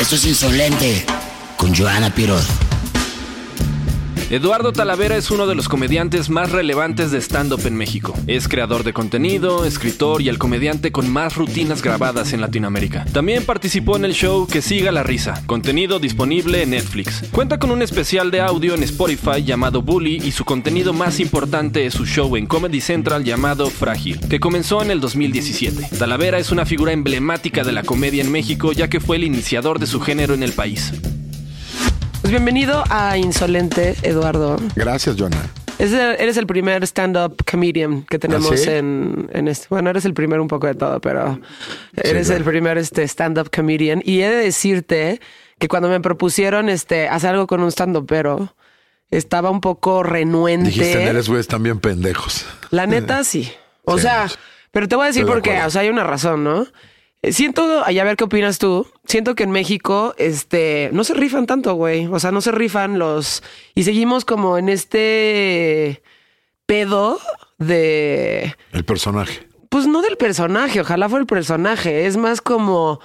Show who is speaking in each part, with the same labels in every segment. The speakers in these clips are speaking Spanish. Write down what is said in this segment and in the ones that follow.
Speaker 1: Esto es insolente con Joana Piroz.
Speaker 2: Eduardo Talavera es uno de los comediantes más relevantes de stand-up en México. Es creador de contenido, escritor y el comediante con más rutinas grabadas en Latinoamérica. También participó en el show Que Siga la Risa, contenido disponible en Netflix. Cuenta con un especial de audio en Spotify llamado Bully y su contenido más importante es su show en Comedy Central llamado Frágil, que comenzó en el 2017. Talavera es una figura emblemática de la comedia en México ya que fue el iniciador de su género en el país.
Speaker 3: Pues bienvenido a Insolente, Eduardo.
Speaker 4: Gracias, Joana.
Speaker 3: Eres el primer stand-up comedian que tenemos
Speaker 4: ¿Ah, sí?
Speaker 3: en, en este. Bueno, eres el primero un poco de todo, pero eres el primer este, stand-up comedian. Y he de decirte que cuando me propusieron este, hacer algo con un stand-up, pero estaba un poco renuente.
Speaker 4: Dijiste, eres güeyes también pendejos.
Speaker 3: La neta, sí. O
Speaker 4: Sí,
Speaker 3: sea, pero te voy a decir por qué. O sea, hay una razón, ¿no? Eh, Siento, y a ver qué opinas tú. Siento que en México, este, no se rifan tanto, güey. O sea, no se rifan los. Y seguimos como en este pedo de.
Speaker 4: El personaje.
Speaker 3: Pues no del personaje, ojalá fuera el personaje. Es más como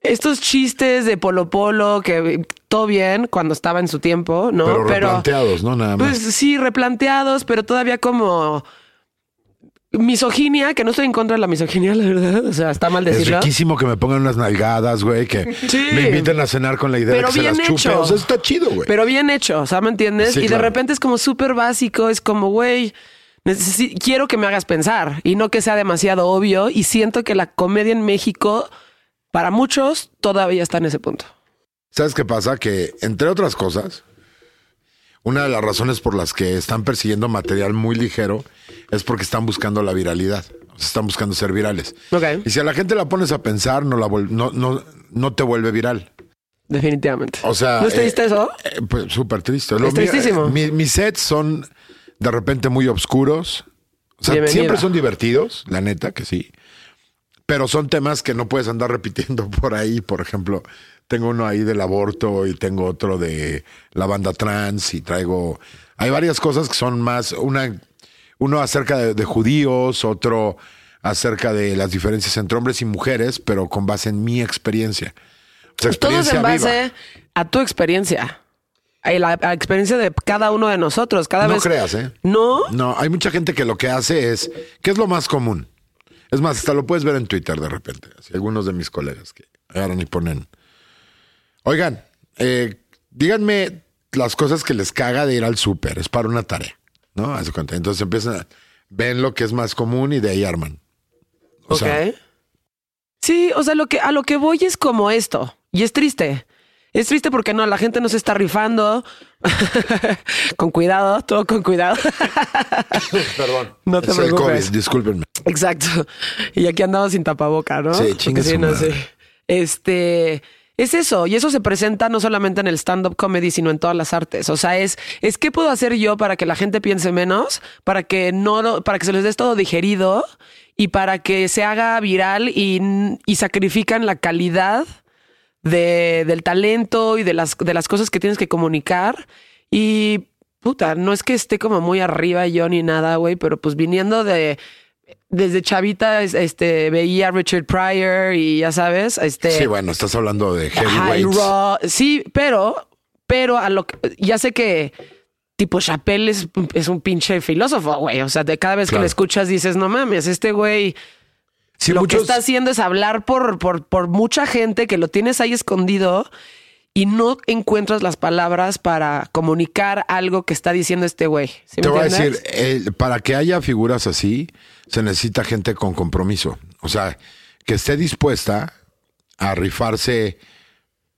Speaker 3: estos chistes de Polo Polo que todo bien cuando estaba en su tiempo, ¿no?
Speaker 4: Pero replanteados, ¿no? Nada más.
Speaker 3: Pues sí, replanteados, pero todavía como misoginia, que no estoy en contra de la misoginia, la verdad. O sea, está mal
Speaker 4: es
Speaker 3: decirlo.
Speaker 4: riquísimo que me pongan unas nalgadas, güey, que
Speaker 3: Sí.
Speaker 4: me inviten a cenar con la idea
Speaker 3: Pero
Speaker 4: de que se
Speaker 3: bien
Speaker 4: las chupe.
Speaker 3: hecho.
Speaker 4: O sea, está chido, güey.
Speaker 3: Pero bien hecho, o sea, ¿me entiendes?
Speaker 4: Sí,
Speaker 3: y de repente es como súper básico, es como, güey, quiero que me hagas pensar y no que sea demasiado obvio. Y siento que la comedia en México, para muchos, todavía está en ese punto.
Speaker 4: ¿Sabes qué pasa? Que, entre otras cosas, una de las razones por las que están persiguiendo material muy ligero es porque están buscando la viralidad. Están buscando ser virales.
Speaker 3: Ok.
Speaker 4: Y si a la gente la pones a pensar, no, la no, no, no te vuelve viral.
Speaker 3: Definitivamente.
Speaker 4: O sea.
Speaker 3: ¿No es triste
Speaker 4: eh,
Speaker 3: eso?
Speaker 4: eh, pues súper triste.
Speaker 3: Es tristísimo.
Speaker 4: eh, mi- mis sets son de repente muy oscuros. O sea,
Speaker 3: Bienvenida.
Speaker 4: siempre son divertidos, la neta que sí. Pero son temas que no puedes andar repitiendo por ahí. Por ejemplo, tengo uno ahí del aborto y tengo otro de la banda trans y traigo. Hay varias cosas que son más. Una, uno acerca de, de judíos, otro acerca de las diferencias entre hombres y mujeres, pero con base en mi experiencia. O sea,
Speaker 3: Todo es
Speaker 4: experiencia
Speaker 3: en base
Speaker 4: viva.
Speaker 3: a tu experiencia. A la, a la experiencia de cada uno de nosotros. Cada
Speaker 4: No
Speaker 3: vez.
Speaker 4: creas, ¿eh?
Speaker 3: No.
Speaker 4: No, hay mucha gente que lo que hace es, ¿qué es lo más común? Es más, hasta lo puedes ver en Twitter de repente. Así, algunos de mis colegas que agarran y ponen, oigan, eh, díganme las cosas que les caga de ir al súper, es para una tarea, ¿no? Haz de cuenta. Entonces empiezan a, ven lo que es más común y de ahí arman. O
Speaker 3: ok.
Speaker 4: sea,
Speaker 3: sí, o sea, lo que, a lo que voy es como esto. Y es triste. Es triste porque no, la gente no se está rifando. con cuidado, todo con cuidado.
Speaker 4: perdón.
Speaker 3: No te
Speaker 4: es el
Speaker 3: preocupes.
Speaker 4: COVID, discúlpenme.
Speaker 3: Exacto. Y aquí andamos sin tapaboca, ¿no?
Speaker 4: Sí,
Speaker 3: Porque
Speaker 4: chinga su
Speaker 3: no sé. Este. Es eso, y eso se presenta no solamente en el stand-up comedy, sino en todas las artes. O sea, es, es qué puedo hacer yo para que la gente piense menos, para que no, para que se les dé todo digerido y para que se haga viral y, y sacrifican la calidad de, del talento y de las, de las cosas que tienes que comunicar. Y puta, no es que esté como muy arriba yo ni nada, güey, pero pues viniendo de desde chavita, es- este, veía a Richard Pryor y ya sabes, este.
Speaker 4: Sí, bueno, estás hablando de heavyweights.
Speaker 3: Raw. Sí, pero, pero a lo que, ya sé que tipo Chappelle es, es un pinche filósofo, güey. O sea, de cada vez que le escuchas dices, no mames, este güey
Speaker 4: Sí,
Speaker 3: lo
Speaker 4: muchos-
Speaker 3: que está haciendo es hablar por, por, por mucha gente que lo tienes ahí escondido y no encuentras las palabras para comunicar algo que está diciendo este güey. ¿Sí me
Speaker 4: Te voy a decir, eh, para que haya figuras así, se necesita gente con compromiso. O sea, que esté dispuesta a rifarse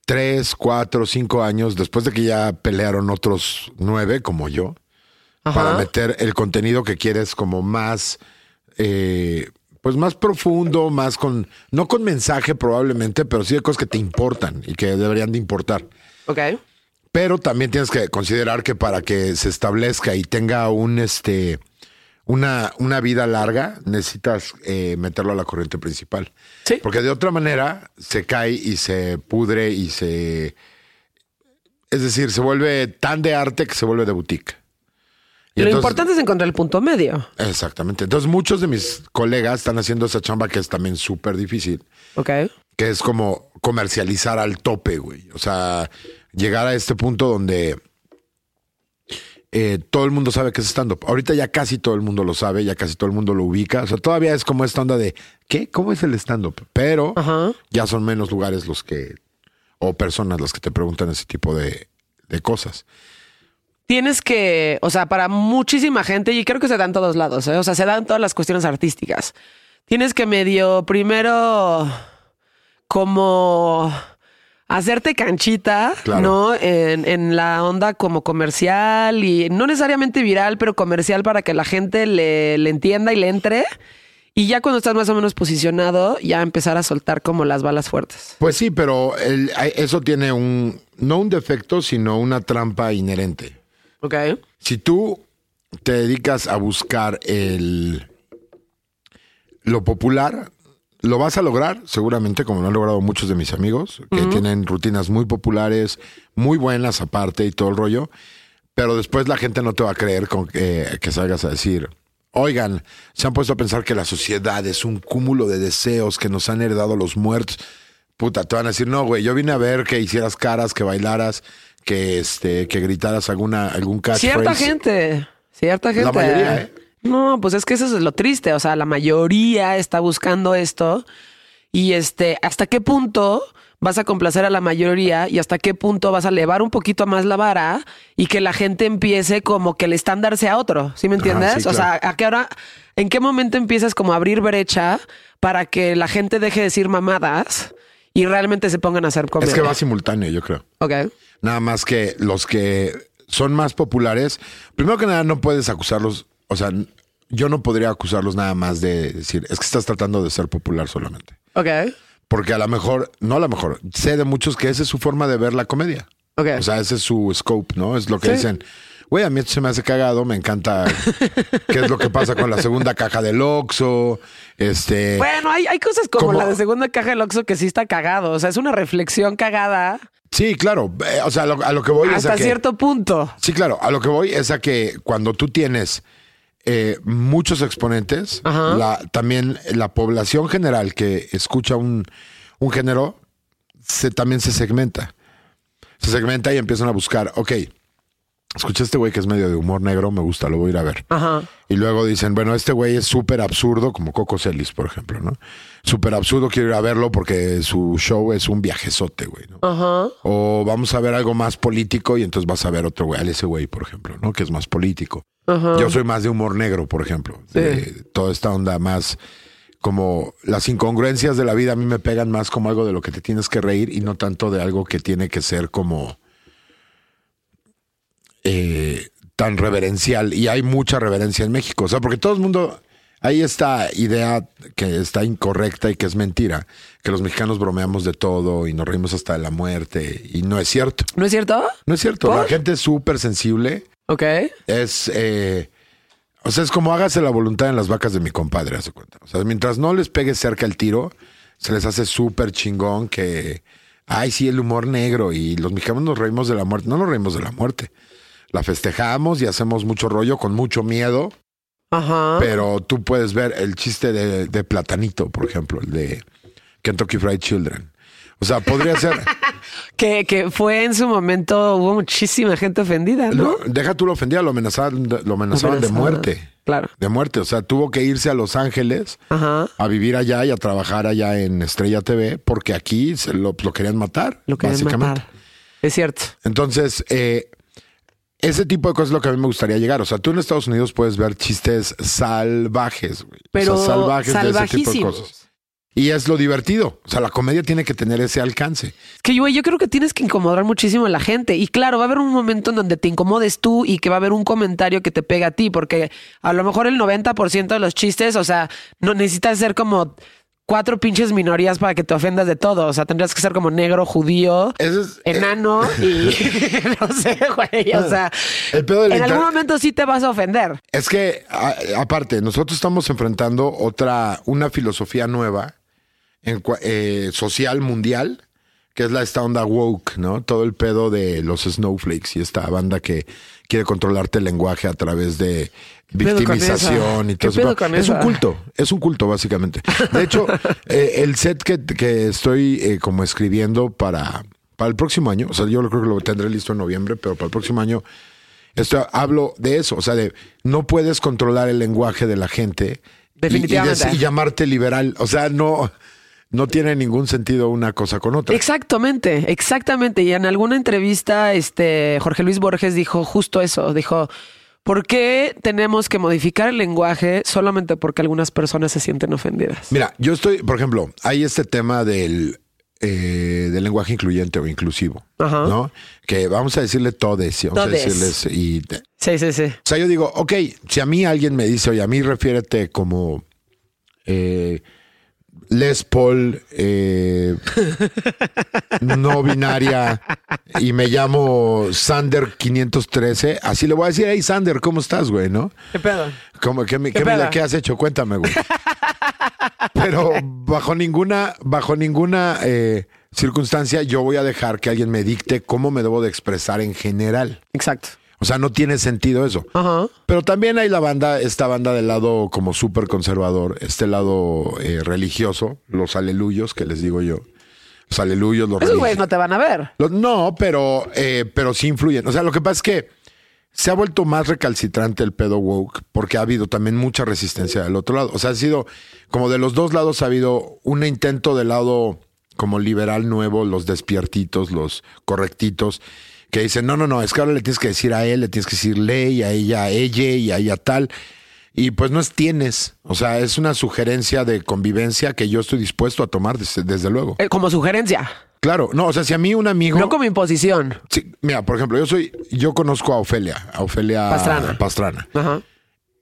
Speaker 4: tres, cuatro, cinco años después de que ya pelearon otros nueve, como yo,
Speaker 3: Ajá.
Speaker 4: para meter el contenido que quieres como más, eh, pues más profundo, más con, no con mensaje probablemente, pero sí de cosas que te importan y que deberían de importar.
Speaker 3: Ok.
Speaker 4: Pero también tienes que considerar que para que se establezca y tenga un este una, una vida larga, necesitas eh, meterlo a la corriente principal.
Speaker 3: Sí.
Speaker 4: Porque de otra manera se cae y se pudre y se. Es decir, se vuelve tan de arte que se vuelve de boutique. Y
Speaker 3: Lo
Speaker 4: entonces-
Speaker 3: importante es encontrar el punto medio.
Speaker 4: Exactamente. Entonces, muchos de mis colegas están haciendo esa chamba que es también súper difícil
Speaker 3: Ok.
Speaker 4: que es como comercializar al tope, güey. O sea, llegar a este punto donde eh, todo el mundo sabe que es stand-up. Ahorita ya casi todo el mundo lo sabe, ya casi todo el mundo lo ubica. O sea, todavía es como esta onda de, ¿qué? ¿Cómo es el stand-up? Pero
Speaker 3: Ajá.
Speaker 4: ya son menos lugares los que, o personas las que te preguntan ese tipo de, de cosas.
Speaker 3: Tienes que, o sea, para muchísima gente, y creo que se da en todos lados, ¿eh? o sea, se dan todas las cuestiones artísticas. Tienes que medio primero como hacerte canchita,
Speaker 4: Claro.
Speaker 3: ¿no? En, en la onda como comercial y no necesariamente viral, pero comercial para que la gente le, le entienda y le entre. Y ya cuando estás más o menos posicionado, ya empezar a soltar como las balas fuertes.
Speaker 4: Pues sí, pero el- eso tiene un, no un defecto, sino una trampa inherente.
Speaker 3: Ok.
Speaker 4: Si tú te dedicas a buscar el lo popular, lo vas a lograr, seguramente, como lo han logrado muchos de mis amigos, que tienen rutinas muy populares, muy buenas aparte y todo el rollo. Pero después la gente no te va a creer con que, que salgas a decir, oigan, se han puesto a pensar que la sociedad es un cúmulo de deseos que nos han heredado los muertos. Puta, te van a decir, no, güey, yo vine a ver que hicieras caras, que bailaras, que este, que gritaras alguna, algún catchphrase.
Speaker 3: Cierta gente, cierta gente.
Speaker 4: mayoría, ¿eh?
Speaker 3: No, pues es que eso es lo triste. O sea, la mayoría está buscando esto. Y este, ¿hasta qué punto vas a complacer a la mayoría? Y hasta qué punto vas a elevar un poquito más la vara y que la gente empiece como que el estándar sea otro. ¿Sí me entiendes?
Speaker 4: sí,
Speaker 3: O sea, ¿a qué hora, en qué momento empiezas como a abrir brecha para que la gente deje de decir mamadas y realmente se pongan a hacer comedia?
Speaker 4: Es que va simultáneo, yo creo.
Speaker 3: Ok.
Speaker 4: Nada más que los que son más populares, primero que nada no puedes acusarlos, o sea, yo no podría acusarlos nada más de decir, es que estás tratando de ser popular solamente.
Speaker 3: Ok.
Speaker 4: Porque a lo mejor, no a lo mejor, sé de muchos que esa es su forma de ver la comedia.
Speaker 3: Ok.
Speaker 4: O sea, ese es su scope, ¿no? Es lo que
Speaker 3: Sí.
Speaker 4: dicen. Güey, a mí esto se me hace cagado, me encanta qué es lo que pasa con la segunda caja del Oxxo, este...
Speaker 3: Bueno, hay, hay cosas como
Speaker 4: Como-
Speaker 3: la de segunda caja del Oxxo que sí está cagado. O sea, es una reflexión cagada
Speaker 4: Sí, claro, eh, o sea, a lo, a lo que voy es a
Speaker 3: hasta cierto punto.
Speaker 4: Sí, claro. A lo que voy es a que cuando tú tienes eh, muchos exponentes, la, también la población general que escucha un, un género se, también se segmenta. Se segmenta y empiezan a buscar, ok, escuché a este güey que es medio de humor negro, me gusta, lo voy a ir a ver.
Speaker 3: Ajá.
Speaker 4: Y luego dicen, bueno, este güey es súper absurdo, como Coco Celis, por ejemplo, ¿no? Súper absurdo, quiero ir a verlo porque su show es un viajezote, güey, ¿no?
Speaker 3: Ajá.
Speaker 4: O vamos a ver algo más político y entonces vas a ver otro güey, al ese güey, por ejemplo, ¿no? Que es más político.
Speaker 3: Ajá.
Speaker 4: Yo soy más de humor negro, por ejemplo. De toda esta onda más como las incongruencias de la vida a mí me pegan más como algo de lo que te tienes que reír y no tanto de algo que tiene que ser como eh, tan reverencial. Y hay mucha reverencia en México. O sea, porque todo el mundo, hay esta idea que está incorrecta y que es mentira, que los mexicanos bromeamos de todo y nos reímos hasta de la muerte. Y no es cierto.
Speaker 3: ¿No es cierto?
Speaker 4: No es cierto.
Speaker 3: ¿Por?
Speaker 4: La gente es súper sensible.
Speaker 3: Ok.
Speaker 4: Es, eh, o sea, es como hágase la voluntad en las vacas de mi compadre, hace cuenta. O sea, mientras no les pegue cerca el tiro, se les hace súper chingón que, ay, sí, el humor negro y los mexicanos nos reímos de la muerte. No nos reímos de la muerte. La festejamos y hacemos mucho rollo con mucho miedo,
Speaker 3: Ajá.
Speaker 4: pero tú puedes ver el chiste de, de Platanito, por ejemplo, el de Kentucky Fried Children. O sea, podría ser.
Speaker 3: Que, que fue en su momento, hubo muchísima gente ofendida, ¿no?
Speaker 4: Lo- deja tú lo ofendía, lo amenazaban, de- lo amenazaban de muerte.
Speaker 3: Claro.
Speaker 4: De muerte. O sea, tuvo que irse a Los Ángeles
Speaker 3: Ajá.
Speaker 4: a vivir allá y a trabajar allá en Estrella TV porque aquí se lo, lo querían matar.
Speaker 3: Lo querían
Speaker 4: básicamente.
Speaker 3: matar. Es cierto.
Speaker 4: Entonces, eh, ese tipo de cosas es lo que a mí me gustaría llegar. O sea, tú en Estados Unidos puedes ver chistes salvajes, güey.
Speaker 3: Pero
Speaker 4: o sea, salvajes de ese tipo de cosas. Y es lo divertido. O sea, la comedia tiene que tener ese alcance.
Speaker 3: Es que yo, yo creo que tienes que incomodar muchísimo a la gente. Y claro, va a haber un momento en donde te incomodes tú y que va a haber un comentario que te pega a ti, porque a lo mejor el 90% de los chistes, o sea, no necesitas ser como cuatro pinches minorías para que te ofendas de todo. O sea, tendrías que ser como negro, judío,
Speaker 4: es,
Speaker 3: enano y no sé, güey. O sea,
Speaker 4: El pedo del
Speaker 3: en algún momento sí te vas a ofender.
Speaker 4: Es que, a- aparte, nosotros estamos enfrentando otra, una filosofía nueva, en, eh, social, mundial, que es la esta onda woke, ¿no? Todo el pedo de los snowflakes y esta banda que quiere controlarte el lenguaje a través de victimización y todo
Speaker 3: ¿Qué
Speaker 4: eso. Es un culto, es un culto básicamente. De hecho, eh, el set que, que estoy eh, como escribiendo para, para el próximo año, o sea, yo creo que lo tendré listo en noviembre, pero para el próximo año esto, hablo de eso, o sea, de no puedes controlar el lenguaje de la gente
Speaker 3: Definitivamente.
Speaker 4: y llamarte liberal, o sea, no, no tiene ningún sentido una cosa con otra.
Speaker 3: Exactamente, exactamente. Y en alguna entrevista, este Jorge Luis Borges dijo justo eso. Dijo, ¿por qué tenemos que modificar el lenguaje solamente porque algunas personas se sienten ofendidas?
Speaker 4: Mira, yo estoy, por ejemplo, hay este tema del, eh, del lenguaje incluyente o inclusivo,
Speaker 3: Ajá.
Speaker 4: ¿no? Que vamos a decirle todes y vamos
Speaker 3: Todes.
Speaker 4: a decirles y te-
Speaker 3: Sí, sí, sí.
Speaker 4: O sea, yo digo, ok, si a mí alguien me dice, oye, a mí refiérete como eh, Les Paul, eh, no binaria, y me llamo Sander 513, así le voy a decir, hey Sander, ¿cómo estás, güey? ¿No?
Speaker 3: ¿Qué pedo?
Speaker 4: ¿Cómo, qué,
Speaker 3: qué
Speaker 4: has hecho? Cuéntame, güey. Pero bajo ninguna, bajo ninguna eh, circunstancia yo voy a dejar que alguien me dicte cómo me debo de expresar en general.
Speaker 3: Exacto.
Speaker 4: O sea, no tiene sentido eso.
Speaker 3: Ajá.
Speaker 4: Pero también hay la banda, esta banda del lado como súper conservador, este lado eh, religioso, los aleluyos que les digo yo. Los aleluyos, los
Speaker 3: Esos güeyes no te van a ver.
Speaker 4: los- no, pero, eh, pero sí influyen. O sea, lo que pasa es que se ha vuelto más recalcitrante el pedo woke porque ha habido también mucha resistencia del otro lado. O sea, ha sido como de los dos lados ha habido un intento del lado como liberal nuevo, los despiertitos, los correctitos, que dicen, no, no, no, es que ahora le tienes que decir a él, le tienes que decir ley, a ella, a ella y a ella tal. Y pues no es tienes. O sea, es una sugerencia de convivencia que yo estoy dispuesto a tomar desde, desde luego.
Speaker 3: Eh, como sugerencia,
Speaker 4: Claro, no, o sea, si a mí un amigo...
Speaker 3: no como imposición.
Speaker 4: Sí, mira, por ejemplo, yo soy, yo conozco a Ofelia, a Ofelia
Speaker 3: Pastrana.
Speaker 4: Pastrana.
Speaker 3: Ajá.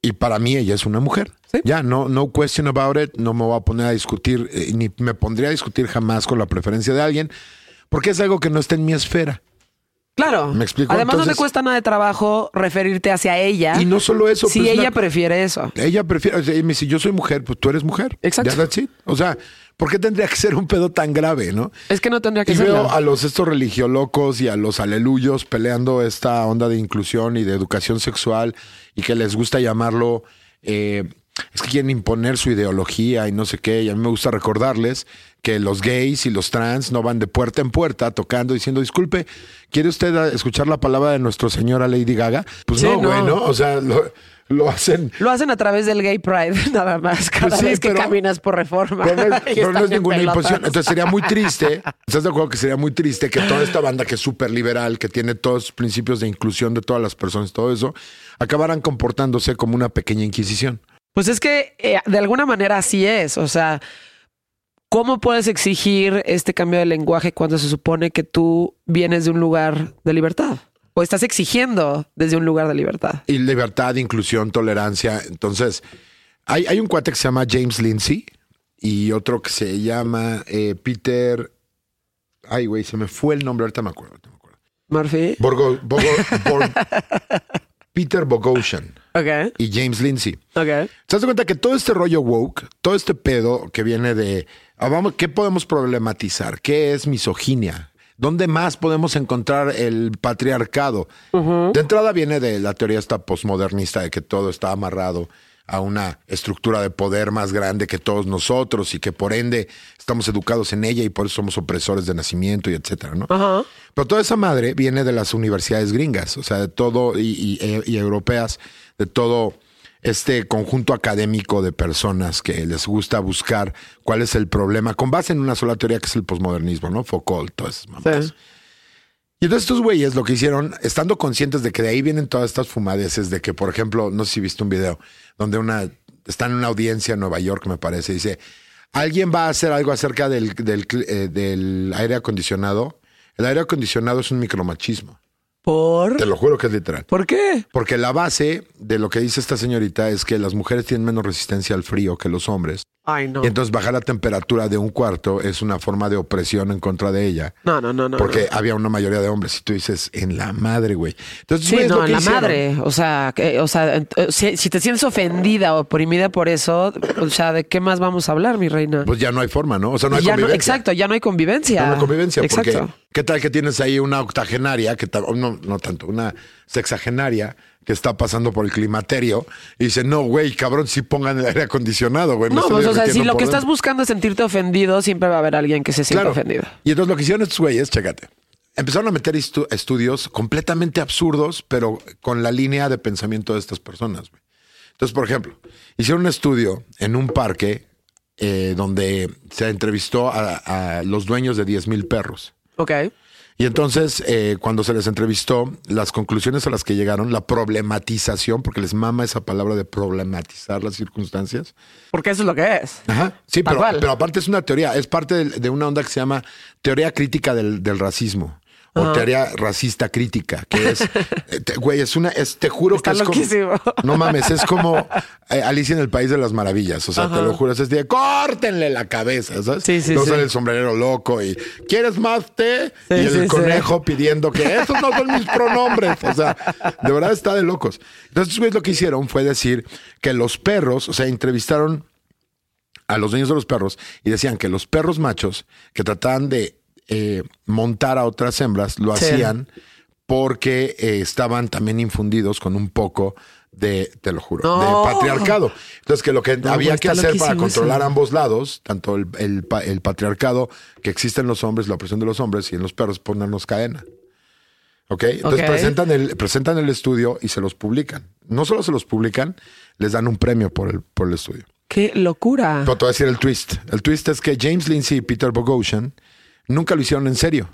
Speaker 4: Y para mí ella es una mujer.
Speaker 3: Sí.
Speaker 4: Ya, no, no question about it, no me voy a poner a discutir, eh, ni me pondría a discutir jamás con la preferencia de alguien, porque es algo que no está en mi esfera.
Speaker 3: Claro.
Speaker 4: ¿Me explico?
Speaker 3: Además, no te cuesta nada de trabajo referirte hacia ella.
Speaker 4: Y no solo eso,
Speaker 3: si
Speaker 4: pues,
Speaker 3: ella
Speaker 4: una-
Speaker 3: prefiere eso.
Speaker 4: Ella prefiere, o sea, ella me dice, yo soy mujer, pues tú eres mujer.
Speaker 3: Exacto.
Speaker 4: Ya. O sea, ¿por qué tendría que ser un pedo tan grave, no?
Speaker 3: Es que no tendría que
Speaker 4: Y
Speaker 3: serlo.
Speaker 4: veo a los estos religiolocos y a los aleluyos peleando esta onda de inclusión y de educación sexual y que les gusta llamarlo, eh, es que quieren imponer su ideología y no sé qué. Y a mí me gusta recordarles que los gays y los trans no van de puerta en puerta tocando diciendo, disculpe, ¿quiere usted escuchar la palabra de nuestro señora Lady Gaga? Pues
Speaker 3: Sí,
Speaker 4: no, güey,
Speaker 3: no.
Speaker 4: ¿no? O sea, lo, lo hacen...
Speaker 3: Lo hacen a través del gay pride, nada más, cada
Speaker 4: Pues sí,
Speaker 3: vez que
Speaker 4: pero-
Speaker 3: caminas por reforma.
Speaker 4: Pero no es, pero no ninguna
Speaker 3: pelotas.
Speaker 4: imposición. Entonces sería muy triste. ¿Estás de acuerdo que sería muy triste que toda esta banda que es súper liberal, que tiene todos los principios de inclusión de todas las personas, todo eso, acabaran comportándose como una pequeña inquisición?
Speaker 3: Pues es que eh, de alguna manera así es. O sea, ¿cómo puedes exigir este cambio de lenguaje cuando se supone que tú vienes de un lugar de libertad? O estás exigiendo desde un lugar de libertad.
Speaker 4: Y libertad, inclusión, tolerancia. Entonces, hay, hay un cuate que se llama James Lindsay y otro que se llama eh, Peter. Ay, güey, se me fue el nombre, ahorita me acuerdo. ahorita me acuerdo.
Speaker 3: Murphy.
Speaker 4: Borgo- Bogo- Bor- Peter Bogosian
Speaker 3: Ok,
Speaker 4: y James Lindsay.
Speaker 3: ok.
Speaker 4: ¿Te das cuenta que todo este rollo woke, todo este pedo que viene de, ah, vamos, ¿qué podemos problematizar? ¿Qué es misoginia? ¿Dónde más podemos encontrar el patriarcado? De entrada viene de la teoría esta posmodernista de que todo está amarrado a una estructura de poder más grande que todos nosotros y que por ende estamos educados en ella y por eso somos opresores de nacimiento y etcétera, ¿no?
Speaker 3: Ajá.
Speaker 4: Pero toda esa madre viene de las universidades gringas, o sea, de todo, y, y- e- y europeas, de todo este conjunto académico de personas que les gusta buscar cuál es el problema, con base en una sola teoría que es el posmodernismo, ¿no? Foucault, todas esas mamadas.
Speaker 3: Sí.
Speaker 4: Y entonces estos güeyes lo que hicieron, estando conscientes de que de ahí vienen todas estas fumadeces, de que, por ejemplo, no sé si viste un video donde una está en una audiencia en Nueva York, me parece, dice, alguien va a hacer algo acerca del, del, eh, del aire acondicionado. El aire acondicionado es un micromachismo.
Speaker 3: ¿Por?
Speaker 4: Te lo juro que es literal.
Speaker 3: ¿Por qué?
Speaker 4: Porque la base de lo que dice esta señorita es que las mujeres tienen menos resistencia al frío que los hombres
Speaker 3: Ay, no.
Speaker 4: Y entonces bajar la temperatura de un cuarto es una forma de opresión en contra de ella.
Speaker 3: No, no, no, no.
Speaker 4: Porque
Speaker 3: no.
Speaker 4: había una mayoría de hombres. Y tú dices, en la madre, güey. Entonces,
Speaker 3: Sí, no, en la
Speaker 4: hicieron.
Speaker 3: madre. O sea, o sea, eh, si, si te sientes ofendida o oprimida por eso, o sea, ¿de qué más vamos a hablar, mi reina?
Speaker 4: Pues ya no hay forma, ¿no? O sea, no hay
Speaker 3: Ya no-
Speaker 4: convivencia.
Speaker 3: exacto, ya no hay convivencia.
Speaker 4: No hay convivencia.
Speaker 3: Exacto.
Speaker 4: Porque, ¿qué tal que tienes ahí una octogenaria, que no, no tanto, una sexagenaria que está pasando por el climaterio y dice, no, güey, cabrón, sí pongan el aire acondicionado, güey.
Speaker 3: No, pues, o sea, si lo que estás
Speaker 4: dentro".
Speaker 3: buscando es sentirte ofendido, siempre va a haber alguien que se sienta
Speaker 4: Claro.
Speaker 3: ofendido.
Speaker 4: Y entonces lo que hicieron estos güeyes, chécate. Empezaron a meter estu- estudios completamente absurdos, pero con la línea de pensamiento de estas personas. güey. Entonces, por ejemplo, hicieron un estudio en un parque eh, donde se entrevistó a, a los dueños de 10 mil perros.
Speaker 3: Ok.
Speaker 4: Y entonces, eh, cuando se les entrevistó, las conclusiones a las que llegaron, la problematización, porque les mama esa palabra de problematizar las circunstancias.
Speaker 3: Porque eso es lo que es.
Speaker 4: Ajá. Sí, pero, pero aparte es una teoría, es parte de, de una onda que se llama teoría crítica del, del racismo. O teoría racista crítica, que es, eh, te- güey, es una, es, te juro
Speaker 3: Está
Speaker 4: que es
Speaker 3: loquísimo.
Speaker 4: como, no mames, es como eh, Alicia en el País de las Maravillas, o sea, te lo juro, es de, córtenle la cabeza, ¿sabes?
Speaker 3: Sí, sí,
Speaker 4: Luego
Speaker 3: sí.
Speaker 4: sale el sombrerero loco y, ¿quieres más té?
Speaker 3: Sí,
Speaker 4: y el
Speaker 3: sí.
Speaker 4: conejo pidiendo que esos no son mis pronombres, o sea, de verdad está de locos. Entonces, güey, lo que hicieron fue decir que los perros, o sea, entrevistaron a los dueños de los perros y decían que los perros machos que trataban de eh, montar a otras hembras lo
Speaker 3: Sí.
Speaker 4: hacían porque eh, estaban también infundidos con un poco de, te lo juro,
Speaker 3: No.
Speaker 4: de patriarcado. Entonces que lo que
Speaker 3: No,
Speaker 4: había que hacer para controlar
Speaker 3: eso.
Speaker 4: ambos lados, tanto el, el pa- el patriarcado que existe en los hombres, la opresión de los hombres y en los perros, ponernos cadena. ¿Ok? Entonces. Presentan, el, presentan el estudio y se los publican. No solo se los publican, les dan un premio por el, por el estudio.
Speaker 3: Qué locura.
Speaker 4: Pero te voy a decir el twist. El twist es que James Lindsay y Peter Bogosian nunca lo hicieron en serio.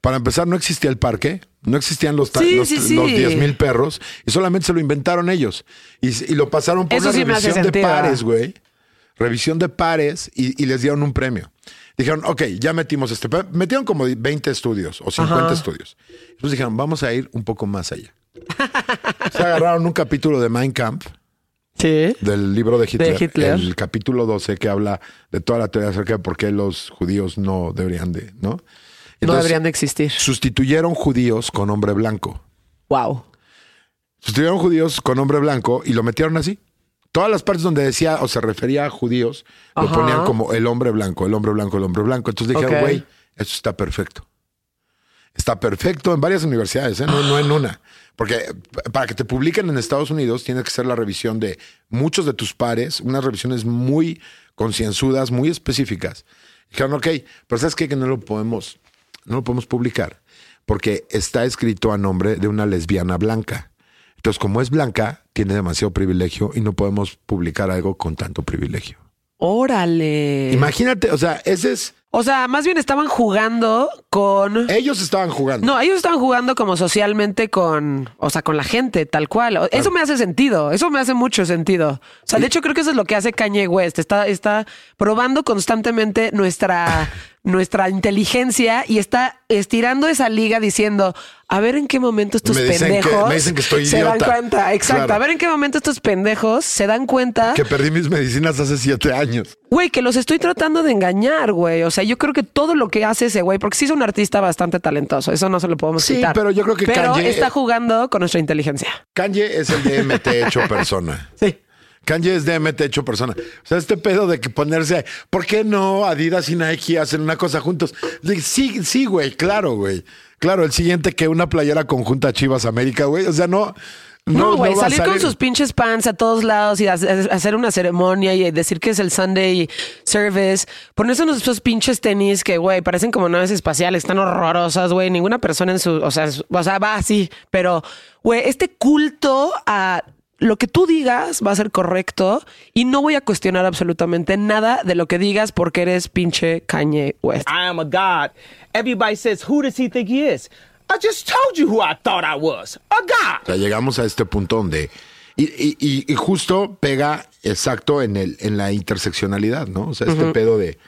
Speaker 4: Para empezar, no existía el parque, no existían los,
Speaker 3: Sí,
Speaker 4: los,
Speaker 3: sí, sí.
Speaker 4: los 10 mil perros y solamente se lo inventaron ellos. Y, y lo pasaron por
Speaker 3: Eso
Speaker 4: una revisión de pares, güey. Revisión de pares y, y les dieron un premio. Dijeron, ok, ya metimos este. Metieron como 20 estudios o 50
Speaker 3: Ajá.
Speaker 4: estudios. Entonces dijeron, vamos a ir un poco más allá. Se agarraron un capítulo de Mein Kampf
Speaker 3: Sí.
Speaker 4: del libro de Hitler,
Speaker 3: Hitler.
Speaker 4: el capítulo 12 que habla de toda la teoría acerca de por qué los judíos no deberían de, ¿no?
Speaker 3: No deberían de existir.
Speaker 4: Sustituyeron judíos con hombre blanco.
Speaker 3: Wow.
Speaker 4: Sustituyeron judíos con hombre blanco y lo metieron así. Todas las partes donde decía o se refería a judíos lo ponían como el hombre blanco, el hombre blanco, el hombre blanco. Entonces dijeron, güey, esto está perfecto. Está perfecto en varias universidades, ¿eh? no, no en una. Porque para que te publiquen en Estados Unidos tienes que hacer la revisión de muchos de tus pares, unas revisiones muy concienzudas, muy específicas. Dijeron, ok, pero ¿sabes qué? Que no lo podemos, no lo podemos publicar porque está escrito a nombre de una lesbiana blanca. Entonces, como es blanca, tiene demasiado privilegio y no podemos publicar algo con tanto privilegio.
Speaker 3: Órale.
Speaker 4: Imagínate, o sea, ese es.
Speaker 3: O sea, más bien estaban jugando con.
Speaker 4: Ellos estaban jugando.
Speaker 3: No, ellos estaban jugando como socialmente con, o sea, con la gente, tal cual. Eso me hace sentido, eso me hace mucho sentido. O sea, de hecho creo que eso es lo que hace Kanye West. Está, está probando constantemente nuestra, nuestra inteligencia y está estirando esa liga diciendo, a ver en qué momento estos
Speaker 4: Me dicen que-
Speaker 3: pendejos
Speaker 4: me dicen que estoy
Speaker 3: se dan cuenta. Exacto.
Speaker 4: Claro.
Speaker 3: A ver en qué momento estos pendejos se dan cuenta.
Speaker 4: Que perdí mis medicinas hace siete años.
Speaker 3: Güey, que los estoy tratando de engañar, güey. O sea, yo creo que todo lo que hace ese güey, porque sí es un artista bastante talentoso, eso no se lo podemos
Speaker 4: Sí,
Speaker 3: quitar.
Speaker 4: pero yo creo que
Speaker 3: Pero
Speaker 4: Kanye-
Speaker 3: está jugando con nuestra inteligencia.
Speaker 4: Kanye es el DMT hecho persona.
Speaker 3: Sí.
Speaker 4: Kanye es DMT hecho persona. O sea, este pedo de que ponerse, ¿por qué no Adidas y Nike hacen una cosa juntos? Sí, sí, güey, claro, güey. Claro, el siguiente que una playera conjunta Chivas América, güey. O sea, no.
Speaker 3: No, güey,
Speaker 4: a
Speaker 3: salir, con sus pinches pants a todos lados y hacer una ceremonia y decir que es el Sunday service, ponerse unos esos pinches tenis que, güey, parecen como naves espaciales, están horrorosas, güey, ninguna persona en su, o sea, o sea, va así, pero, güey, este culto a lo que tú digas va a ser correcto y no voy a cuestionar absolutamente nada de lo que digas porque eres pinche Kanye West.
Speaker 5: I am a god. Everybody says, who does he think he is? I just told you who I thought I was. A god.
Speaker 4: O sea, llegamos a este punto donde. Y, y- y- y justo pega exacto en, el, en la interseccionalidad, ¿no? O sea, este pedo de.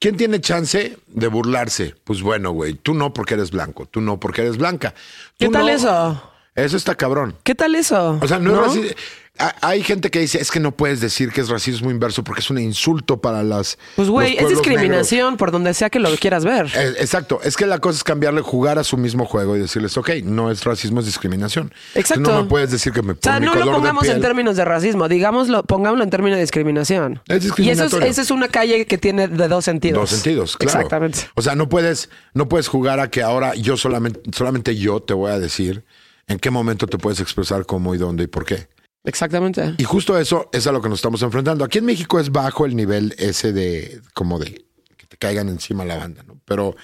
Speaker 4: ¿Quién tiene chance de burlarse? Pues bueno, güey, tú no porque eres blanco, tú no porque eres blanca.
Speaker 3: ¿Qué tal
Speaker 4: no-
Speaker 3: eso?
Speaker 4: Eso está cabrón.
Speaker 3: ¿Qué tal eso?
Speaker 4: O sea, no, es raci- ha- hay gente que dice, es que no puedes decir que es racismo inverso porque es un insulto para las...
Speaker 3: Pues, güey, es discriminación por donde sea que lo quieras ver.
Speaker 4: negros. Eh, exacto, es que la cosa es cambiarle, jugar a su mismo juego y decirles, ok, no es racismo, es discriminación.
Speaker 3: Exacto.
Speaker 4: No me puedes decir que me
Speaker 3: O sea, no lo pongamos en términos de racismo, digámoslo, pongámoslo en términos de discriminación.
Speaker 4: Es
Speaker 3: Y eso es,
Speaker 4: discriminatorio.
Speaker 3: esa es una calle que tiene de dos sentidos.
Speaker 4: Dos sentidos, claro.
Speaker 3: Exactamente.
Speaker 4: O sea, no puedes, no puedes jugar a que ahora yo solamente, solamente yo te voy a decir en qué momento te puedes expresar cómo y dónde y por qué.
Speaker 3: Exactamente.
Speaker 4: Y justo eso es a lo que nos estamos enfrentando. Aquí en México es bajo el nivel ese de como de que te caigan encima la banda, ¿no? Pero,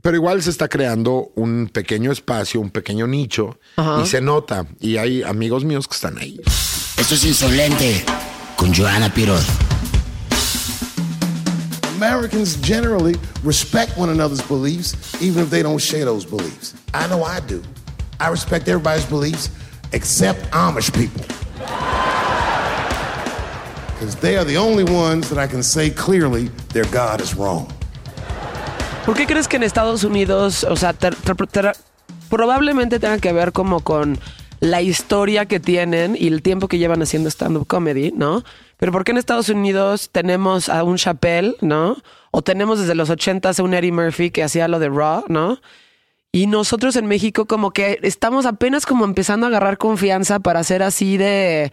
Speaker 4: pero igual se está creando un pequeño espacio, un pequeño nicho
Speaker 3: Ajá.
Speaker 4: y se nota. Y hay amigos míos que están ahí.
Speaker 1: Esto es insolente con Joana Pirot.
Speaker 6: Americans generally respect one another's beliefs, even if they don't share those beliefs. I know I do. I respect everybody's beliefs except Amish people. Because they are the only ones that I can say clearly their God is wrong.
Speaker 3: ¿Por qué crees que en Estados Unidos, o sea, ter- ter- ter- probablemente tenga que ver como con la historia que tienen y el tiempo que llevan haciendo stand-up comedy, ¿no? Pero ¿por qué en Estados Unidos tenemos a un Chappelle, ¿no? O tenemos desde los 80 a un Eddie Murphy que hacía lo de Raw, ¿no? Y nosotros en México como que estamos apenas como empezando a agarrar confianza para ser así de,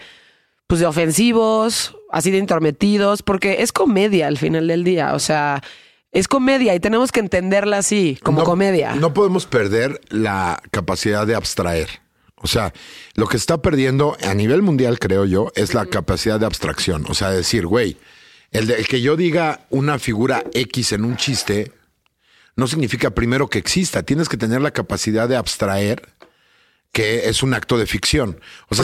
Speaker 3: pues de ofensivos, así de intrometidos, porque es comedia al final del día, o sea, es comedia y tenemos que entenderla así, como
Speaker 4: No-
Speaker 3: comedia.
Speaker 4: No podemos perder la capacidad de abstraer. O sea, lo que está perdiendo a nivel mundial, creo yo, es la capacidad de abstracción. O sea, decir, güey, el, de- el que yo diga una figura X en un chiste no significa primero que exista. Tienes que tener la capacidad de abstraer que es un acto de ficción. O sea,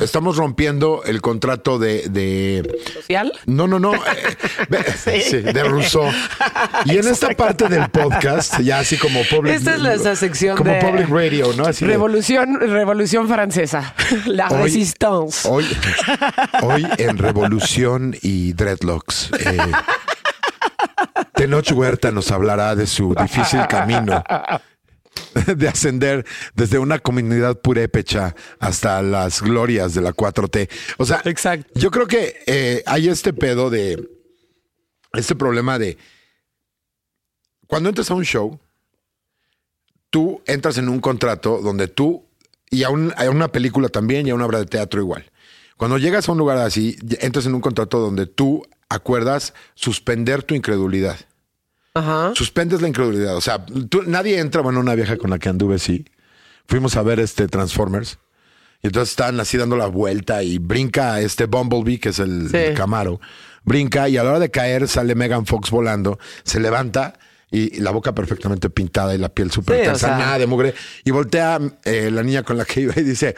Speaker 4: estamos, rompiendo el contrato de- de
Speaker 3: social.
Speaker 4: no, no, no. eh, sí, de Rousseau. Y en esta parte del podcast, ya así como public.
Speaker 3: Esta es nuestra sección
Speaker 4: como
Speaker 3: de
Speaker 4: public radio, ¿no? Así de,
Speaker 3: Revolución, Revolución Francesa, la
Speaker 4: Hoy-
Speaker 3: resistance.
Speaker 4: Hoy, hoy en Revolución y Dreadlocks. eh, Tenoch Huerta nos hablará de su difícil camino de ascender desde una comunidad purépecha hasta las glorias de la 4T. O sea,
Speaker 3: Exacto.
Speaker 4: yo creo que eh, hay este pedo de este problema de cuando entras a un show, tú entras en un contrato donde tú, y a, un- a una película también y a una obra de teatro igual. Cuando llegas a un lugar así, entras en un contrato donde tú acuerdas suspender tu incredulidad.
Speaker 3: Ajá.
Speaker 4: Suspendes la incredulidad. O sea, tú- nadie entra, bueno, una vieja con la que anduve, sí. Fuimos a ver este Transformers. Y entonces están así dando la vuelta y brinca este Bumblebee, que es el,
Speaker 3: Sí.
Speaker 4: el Camaro. Brinca y a la hora de caer sale Megan Fox volando, se levanta y, y la boca perfectamente pintada y la piel súper
Speaker 3: Sí, o
Speaker 4: tensa,
Speaker 3: sea.
Speaker 4: nada de mugre. Y voltea eh, la niña con la que iba y dice,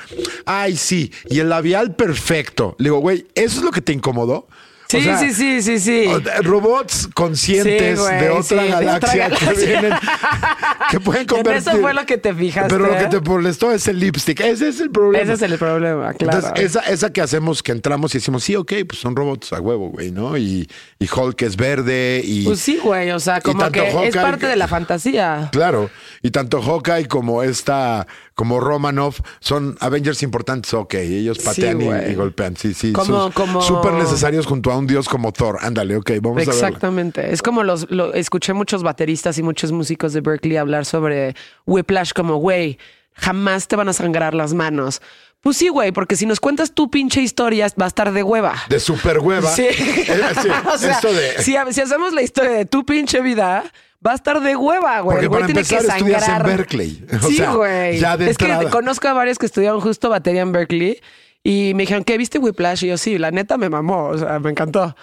Speaker 4: ay, sí, y el labial perfecto. Le digo, güey, ¿eso es lo que te incomodó? O
Speaker 3: Sí,
Speaker 4: sea,
Speaker 3: sí, sí, sí, sí.
Speaker 4: Robots conscientes
Speaker 3: Sí, güey,
Speaker 4: de, otra
Speaker 3: sí, de otra
Speaker 4: galaxia que vienen, que pueden
Speaker 3: En
Speaker 4: convertir.
Speaker 3: eso fue lo que te fijaste.
Speaker 4: Pero lo que
Speaker 3: ¿eh?
Speaker 4: te molestó es el lipstick. Ese es el problema.
Speaker 3: Ese es el problema, claro.
Speaker 4: Entonces, esa, esa que hacemos, que entramos y decimos, sí, ok, pues son robots a huevo, güey, ¿no? Y, y Hulk es verde y.
Speaker 3: Pues sí, güey, o sea, como que es parte de la fantasía.
Speaker 4: Claro, y tanto Hawkeye como esta, como Romanoff, son Avengers importantes, ok, ellos
Speaker 3: Sí,
Speaker 4: patean y- golpean, sí, sí,
Speaker 3: como-
Speaker 4: súper necesarios junto a un dios como Thor, ándale, ok, vamos a ver.
Speaker 3: Exactamente. Es como los, lo- escuché muchos bateristas y muchos músicos de Berkeley hablar sobre Whiplash como, güey, jamás te van a sangrar las manos. Pues sí, güey, porque si nos cuentas tu pinche historia va a estar de hueva.
Speaker 4: De super hueva.
Speaker 3: Sí.
Speaker 4: Sí,
Speaker 3: O sea,
Speaker 4: esto de.
Speaker 3: si, si hacemos la historia de tu pinche vida, va a estar de hueva, güey.
Speaker 4: Porque para
Speaker 3: tiene que
Speaker 4: estudias en. Berkeley. O
Speaker 3: sí,
Speaker 4: sea,
Speaker 3: güey.
Speaker 4: ya de
Speaker 3: es que conozco a varios que estudiaron justo batería en Berkeley y me dijeron, ¿qué viste Whiplash? Y yo, sí, la neta me mamó. O sea, me encantó.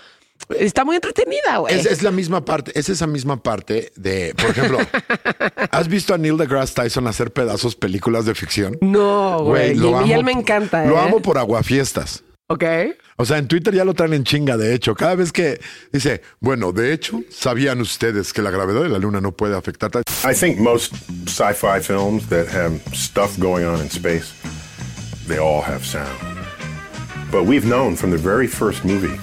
Speaker 3: Está muy entretenida, güey.
Speaker 4: Es, es la misma parte, es esa misma parte de, por ejemplo, ¿has visto a Neil deGrasse Tyson hacer pedazos películas de ficción?
Speaker 3: No, güey.
Speaker 4: lo
Speaker 3: Y, él me encanta,
Speaker 4: Lo
Speaker 3: ¿eh?
Speaker 4: amo por aguafiestas.
Speaker 3: Ok.
Speaker 4: O sea, en Twitter ya lo traen en chinga, de hecho. Cada vez que dice, bueno, de hecho, ¿sabían ustedes que la gravedad de la luna no puede afectar? tal-?"
Speaker 7: I think most sci-fi films that have stuff going on in space, they all have sound. But we've known from the very first movie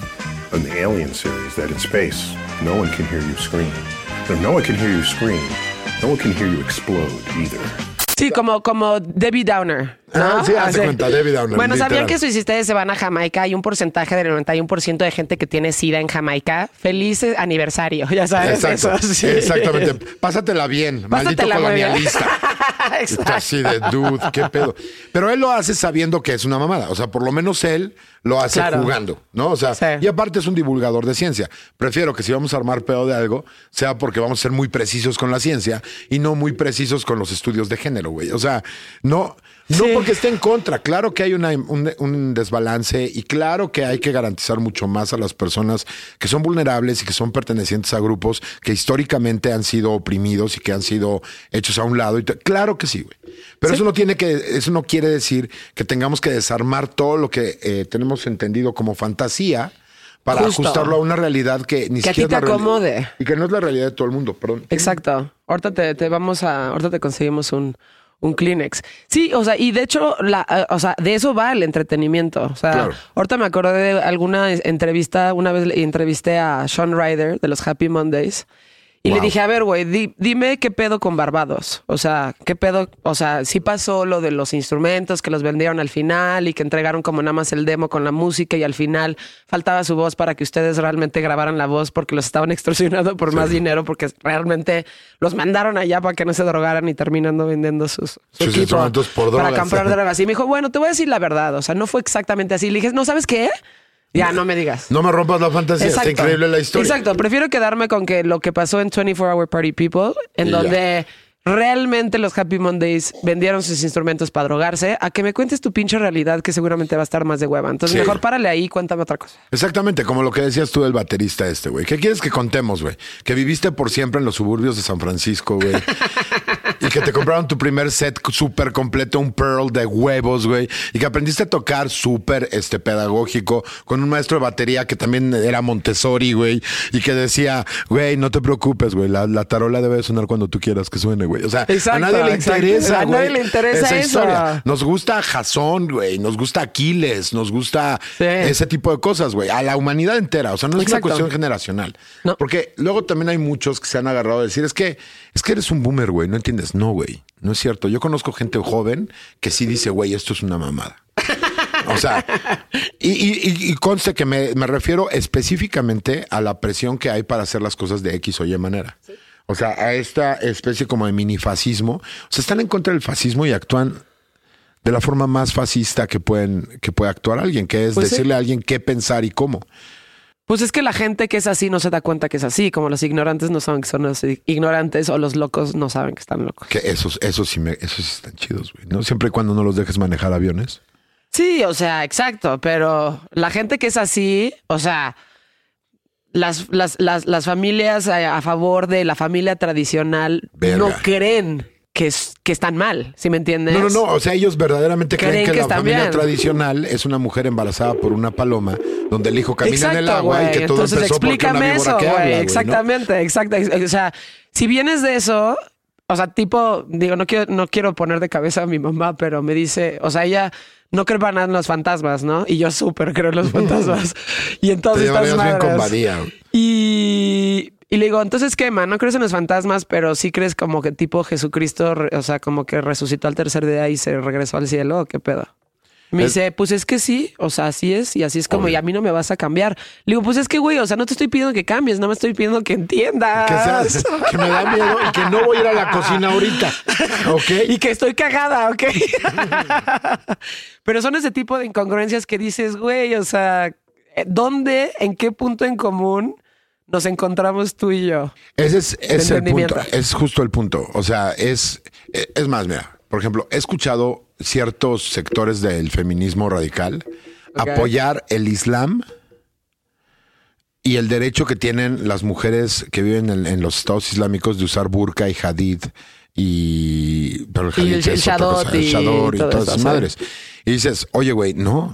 Speaker 7: the Alien series that in space, no one can hear you scream. If no one can hear you scream, no one can hear you explode either.
Speaker 3: Sí, como, como Debbie Downer.
Speaker 4: Ah, sí, hace cuenta, Debbie Downer,
Speaker 3: Bueno, ¿sabían
Speaker 4: literal.
Speaker 3: que ustedes se van a Jamaica hay un porcentaje del 91% de gente que tiene SIDA en Jamaica? Feliz aniversario, ya sabes.
Speaker 4: Exacto,
Speaker 3: eso, sí.
Speaker 4: Exactamente. Pásatela bien, maldito
Speaker 3: Pásatela
Speaker 4: colonialista. Está así de dude, qué pedo. Pero él lo hace sabiendo que es una mamada. O sea, por lo menos él lo hace
Speaker 3: Claro.
Speaker 4: jugando, ¿no? O sea,
Speaker 3: Sí.
Speaker 4: y aparte es un divulgador de ciencia. Prefiero que si vamos a armar pedo de algo, sea porque vamos a ser muy precisos con la ciencia y no muy precisos con los estudios de género, güey. O sea, no. No
Speaker 3: Sí.
Speaker 4: porque esté en contra, claro que hay una- un, un desbalance y claro que hay que garantizar mucho más a las personas que son vulnerables y que son pertenecientes a grupos que históricamente han sido oprimidos y que han sido hechos a un lado. Y claro que sí, güey. Pero eso no tiene que, eso no quiere decir que tengamos que desarmar todo lo que eh, tenemos entendido como fantasía para
Speaker 3: Justo.
Speaker 4: ajustarlo a una realidad que ni
Speaker 3: Que a ti
Speaker 4: siquiera
Speaker 3: te acomode.
Speaker 4: y que no es la realidad de todo el mundo. Perdón.
Speaker 3: Exacto. Ahorita te, te vamos a, ahorita te conseguimos un, un Kleenex. Sí, o sea, y de hecho, la, eh, o sea, de eso va el entretenimiento. O sea,
Speaker 4: Claro.
Speaker 3: ahorita me acordé de alguna entrevista, una vez entrevisté a Sean Ryder de los Happy Mondays. Y le dije, a ver, güey, di- dime qué pedo con Barbados. O sea, qué pedo, o sea, sí pasó lo de los instrumentos que los vendieron al final y que entregaron como nada más el demo con la música y al final faltaba su voz para que ustedes realmente grabaran la voz porque los estaban extorsionando por más dinero porque realmente los mandaron allá para que no se drogaran y terminando vendiendo sus, su
Speaker 4: Sus instrumentos por
Speaker 3: para
Speaker 4: drogas.
Speaker 3: comprar drogas. Y me dijo, bueno, te voy a decir la verdad. O sea, no fue exactamente así. Le dije, no, ¿sabes qué? Ya, no me digas.
Speaker 4: No me rompas la fantasía, está increíble la historia.
Speaker 3: Exacto, prefiero quedarme con que lo que pasó en 24 Hour Party People, en
Speaker 4: Y
Speaker 3: donde realmente los Happy Mondays vendieron sus instrumentos para drogarse, a que me cuentes tu pinche realidad que seguramente va a estar más de hueva. Entonces
Speaker 4: Sí.
Speaker 3: mejor párale ahí y cuéntame otra cosa.
Speaker 4: Exactamente, como lo que decías tú del baterista este, güey. ¿Qué quieres que contemos, güey? Que viviste por siempre en los suburbios de San Francisco, güey. y que te compraron tu primer set súper completo, un Pearl de huevos, güey. Y que aprendiste a tocar súper este, pedagógico con un maestro de batería que también era Montessori, güey. Y que decía, güey, no te preocupes, güey. La, la tarola debe sonar cuando tú quieras que suene, güey. O sea,
Speaker 3: Exacto,
Speaker 4: a nadie le
Speaker 3: exacto.
Speaker 4: interesa,
Speaker 3: A
Speaker 4: güey,
Speaker 3: nadie le interesa
Speaker 4: esa
Speaker 3: eso.
Speaker 4: historia. Nos gusta Jason, güey. Nos gusta Aquiles. Nos gusta
Speaker 3: Sí.
Speaker 4: ese tipo de cosas, güey. A la humanidad entera. O sea, no es una cuestión generacional.
Speaker 3: No.
Speaker 4: Porque luego también hay muchos que se han agarrado a decir, es que, es que eres un boomer, güey. No entiendes. No, güey. No es cierto. Yo conozco gente joven que sí dice, güey, esto es una mamada. O sea, y, y- y- y conste que me, me refiero específicamente a la presión que hay para hacer las cosas de X o Y manera. O sea, a esta especie como de minifascismo. O sea, están en contra del fascismo y actúan de la forma más fascista que pueden que puede actuar alguien, que es
Speaker 3: Pues sí.
Speaker 4: decirle a alguien qué pensar y cómo.
Speaker 3: Pues es que la gente que es así no se da cuenta que es así, como los ignorantes no saben que son así, ignorantes o los locos no saben que están locos.
Speaker 4: Que esos, esos sí me, esos sí están chidos, güey. ¿no? Siempre y cuando no los dejes manejar aviones.
Speaker 3: Sí, o sea, exacto, pero la gente que es así, o sea, las, las, las, las familias a, a favor de la familia tradicional
Speaker 4: Verga.
Speaker 3: no creen que, es- que están mal, ¿sí me entiendes?
Speaker 4: No, no, no. O sea, ellos verdaderamente creen,
Speaker 3: Creen
Speaker 4: que,
Speaker 3: que
Speaker 4: la familia
Speaker 3: bien.
Speaker 4: tradicional es una mujer embarazada por una paloma, donde el hijo camina en el agua y que todo
Speaker 3: Entonces
Speaker 4: empezó porque una
Speaker 3: explícame eso,
Speaker 4: que habla,
Speaker 3: güey.
Speaker 4: güey, ¿no?
Speaker 3: Exactamente, exacto. O sea, si vienes de eso, o sea, tipo, digo, no quiero, no quiero poner de cabeza a mi mamá, pero me dice, o sea, ella no nada en los fantasmas, ¿no? Y yo súper creo en los fantasmas. Y
Speaker 4: Te
Speaker 3: entonces estas
Speaker 4: llevarías bien con Badía.
Speaker 3: Y, y le digo, entonces, ¿qué, man? No crees en los fantasmas, pero sí crees como que tipo Jesucristo, o sea, como que resucitó al tercer día y se regresó al cielo, ¿o qué pedo? Me
Speaker 4: Es-
Speaker 3: dice, pues es que sí, o sea, así es, y así es como,
Speaker 4: Obvio.
Speaker 3: y a mí no me vas a cambiar. Le digo, pues es que, güey, o sea, no te estoy pidiendo que cambies, no me estoy pidiendo que entiendas.
Speaker 4: Que, sea- que me da miedo y que no voy a ir a la cocina ahorita. ¿Ok?
Speaker 3: y que estoy cagada, ¿ok? Pero son ese tipo de incongruencias que dices, güey, o sea, ¿dónde, en qué punto en común nos encontramos tú y yo?
Speaker 4: Ese es, es el punto. Es justo el punto. O sea, es, es más, mira, por ejemplo, he escuchado ciertos sectores del feminismo radical
Speaker 3: Ok.
Speaker 4: apoyar el Islam y el derecho que tienen las mujeres que viven en, en los estados islámicos de usar burka y hadid y pero el
Speaker 3: Y
Speaker 4: hadid
Speaker 3: el-
Speaker 4: es
Speaker 3: el
Speaker 4: otra
Speaker 3: shadot
Speaker 4: cosa, el
Speaker 3: y
Speaker 4: shador y todas esas madres. Y dices, oye, güey, no.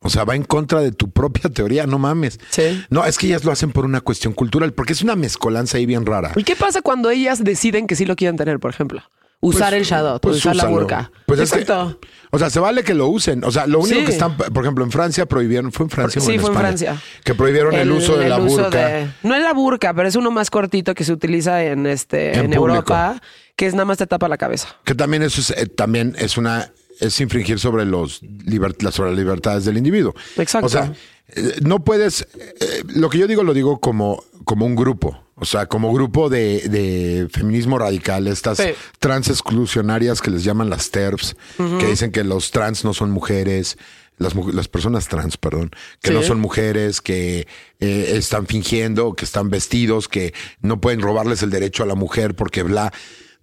Speaker 4: O sea, va en contra de tu propia teoría, no mames.
Speaker 3: Sí.
Speaker 4: No, es que ellas lo hacen por una cuestión cultural, porque es una mezcolanza ahí bien rara.
Speaker 3: ¿Y qué pasa cuando ellas deciden que sí lo quieren tener, por ejemplo? Usar
Speaker 4: Pues-
Speaker 3: el shadow,
Speaker 4: pues
Speaker 3: usar la burka.
Speaker 4: Pues es que-
Speaker 3: Exacto.
Speaker 4: o sea, se vale que lo usen. O sea, lo único
Speaker 3: Sí.
Speaker 4: que están, por ejemplo, en Francia prohibieron, fue en Francia o
Speaker 3: Sí,
Speaker 4: en
Speaker 3: fue en? Francia.
Speaker 4: Que prohibieron el, uso de la
Speaker 3: uso
Speaker 4: burka.
Speaker 3: de- no es la burka, pero es uno más cortito que se utiliza en este
Speaker 4: En.
Speaker 3: Europa, que es nada más te tapa la cabeza.
Speaker 4: Que también eso es, eh, también es una es infringir sobre los liber- las- sobre las libertades del individuo.
Speaker 3: Exacto.
Speaker 4: O sea, eh, no puedes. eh, lo que yo digo lo digo como, como un grupo. O sea, como grupo de, de feminismo radical, estas
Speaker 3: Sí.
Speaker 4: trans exclusionarias que les llaman las TERFs, que dicen que los trans no son mujeres, las, las personas trans, perdón, que
Speaker 3: Sí.
Speaker 4: no son mujeres, que eh, están fingiendo, que están vestidos, que no pueden robarles el derecho a la mujer porque bla.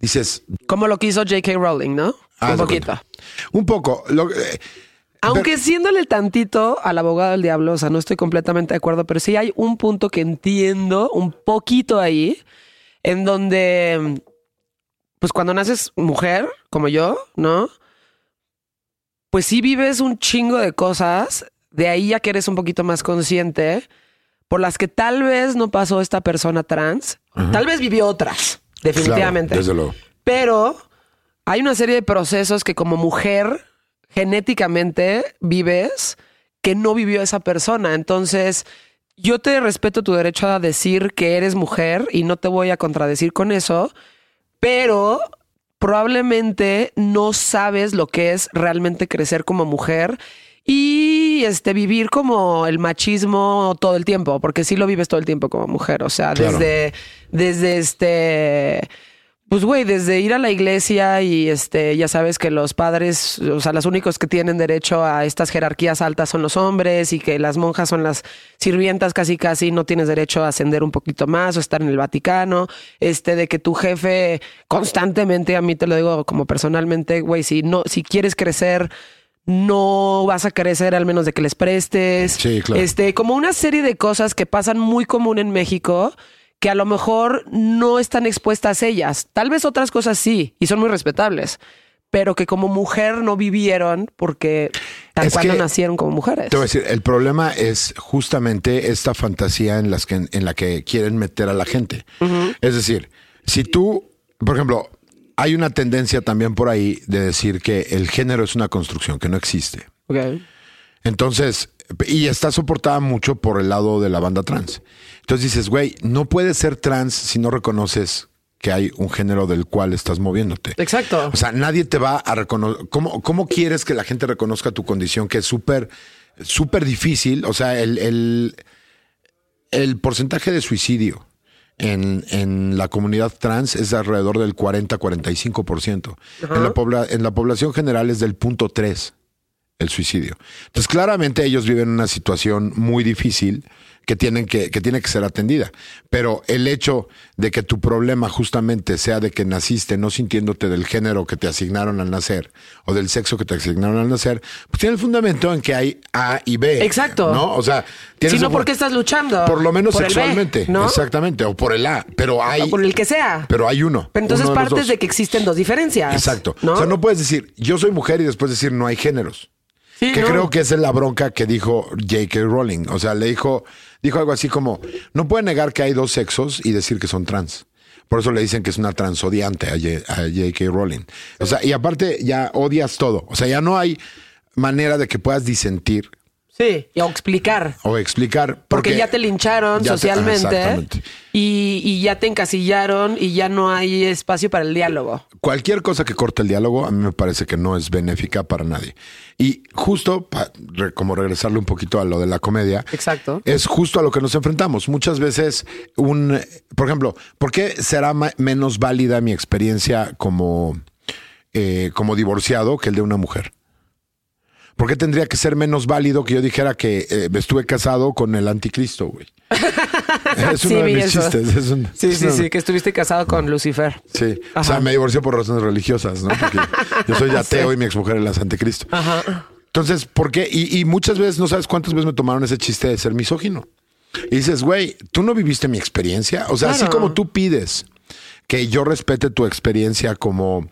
Speaker 4: Dices,
Speaker 3: Como lo que hizo J.K. Rowling, ¿no?
Speaker 4: haz
Speaker 3: Un poquito.
Speaker 4: cuenta. Un poco. Lo- eh,
Speaker 3: Aunque siéndole tantito al abogado del diablo, o sea, no estoy completamente de acuerdo, pero sí hay un punto que entiendo un poquito ahí, en donde, pues cuando naces mujer, como yo, ¿no? Pues sí vives un chingo de cosas, de ahí ya que eres un poquito más consciente, por las que tal vez no pasó esta persona trans, tal vez vivió otras, definitivamente.
Speaker 4: Claro, desde luego.
Speaker 3: Pero hay una serie de procesos que como mujer genéticamente vives que no vivió esa persona. Entonces, yo te respeto tu derecho a decir que eres mujer y no te voy a contradecir con eso, pero probablemente no sabes lo que es realmente crecer como mujer y este vivir como el machismo todo el tiempo, porque sí lo vives todo el tiempo como mujer, o sea,
Speaker 4: Claro.
Speaker 3: desde desde este pues güey, desde ir a la iglesia y este, ya sabes que los padres, o sea, los únicos que tienen derecho a estas jerarquías altas son los hombres y que las monjas son las sirvientas casi casi no tienes derecho a ascender un poquito más o estar en el Vaticano, este, de que tu jefe constantemente, a mí te lo digo como personalmente, güey, si no, si quieres crecer, no vas a crecer al menos de que les prestes.
Speaker 4: Sí, claro.
Speaker 3: Este, como una serie de cosas que pasan muy común en México que a lo mejor no están expuestas ellas. Tal vez otras cosas sí, y son muy respetables, pero que como mujer no vivieron porque tal
Speaker 4: Es
Speaker 3: cual no nacieron como mujeres.
Speaker 4: Te voy a decir, el problema es justamente esta fantasía en, las que, en la que quieren meter a la gente. Es decir, si tú, por ejemplo, hay una tendencia también por ahí de decir que el género es una construcción que no existe. Entonces, y está soportada mucho por el lado de la banda trans. Entonces dices, güey, no puedes ser trans si no reconoces que hay un género del cual estás moviéndote.
Speaker 3: Exacto.
Speaker 4: O sea, nadie te va a reconocer. ¿Cómo, ¿Cómo quieres que la gente reconozca tu condición? Que es súper, súper difícil. O sea, el, el, el porcentaje de suicidio en, en la comunidad trans es alrededor del 40-45%. En, la pobla- en la población general es del punto 3 el suicidio. Entonces, claramente ellos viven una situación muy difícil que tienen que, que tiene que ser atendida. Pero el hecho de que tu problema justamente sea de que naciste no sintiéndote del género que te asignaron al nacer o del sexo que te asignaron al nacer, pues tiene el fundamento en que hay A y B.
Speaker 3: Exacto.
Speaker 4: ¿No? O sea,
Speaker 3: Si
Speaker 4: tienes
Speaker 3: no,
Speaker 4: un-
Speaker 3: ¿por qué estás luchando?
Speaker 4: Por lo menos
Speaker 3: Por B,
Speaker 4: sexualmente.
Speaker 3: ¿no?
Speaker 4: Exactamente. O por el A. Pero hay.
Speaker 3: O por el que sea.
Speaker 4: Pero hay uno.
Speaker 3: Pero entonces
Speaker 4: uno de los
Speaker 3: partes de que existen dos diferencias.
Speaker 4: Exacto.
Speaker 3: ¿no?
Speaker 4: O sea, no puedes decir yo soy mujer y después decir no hay géneros.
Speaker 3: Sí,
Speaker 4: que
Speaker 3: no.
Speaker 4: creo que esa es la bronca que dijo J.K. Rowling. O sea, le dijo, dijo algo así como, no puede negar que hay dos sexos y decir que son trans. Por eso le dicen que es una transodiante a J.K. Rowling. O sea, y aparte ya odias todo. O sea, ya no hay manera de que puedas disentir
Speaker 3: Sí, y o explicar.
Speaker 4: o explicar.
Speaker 3: Porque, ya te lincharon
Speaker 4: ya te-
Speaker 3: socialmente
Speaker 4: exactamente.
Speaker 3: y, y ya te encasillaron y ya no hay espacio para el diálogo.
Speaker 4: Cualquier cosa que corte el diálogo a mí me parece que no es benéfica para nadie. Y justo, pa- re- como regresarle un poquito a lo de la comedia,
Speaker 3: Exacto.
Speaker 4: es justo a lo que nos enfrentamos. Muchas veces, un, por ejemplo, ¿por qué será menos válida mi experiencia como, eh, como divorciado que el de una mujer? ¿Por qué tendría que ser menos válido que yo dijera que eh, estuve casado con el anticristo, güey? es
Speaker 3: Sí,
Speaker 4: uno de mis
Speaker 3: eso.
Speaker 4: chistes. es un-
Speaker 3: Sí,
Speaker 4: es
Speaker 3: sí,
Speaker 4: una-
Speaker 3: sí, que estuviste casado con Lucifer.
Speaker 4: Sí, o sea, me divorcié por razones religiosas, ¿no? Porque yo soy ateo y mi exmujer es la anticristo.
Speaker 3: Ajá.
Speaker 4: Entonces, ¿por qué? Y, y muchas veces, no sabes cuántas veces me tomaron ese chiste de ser misógino. Y dices, güey, tú no viviste mi experiencia. O sea, así como tú pides que yo respete tu experiencia como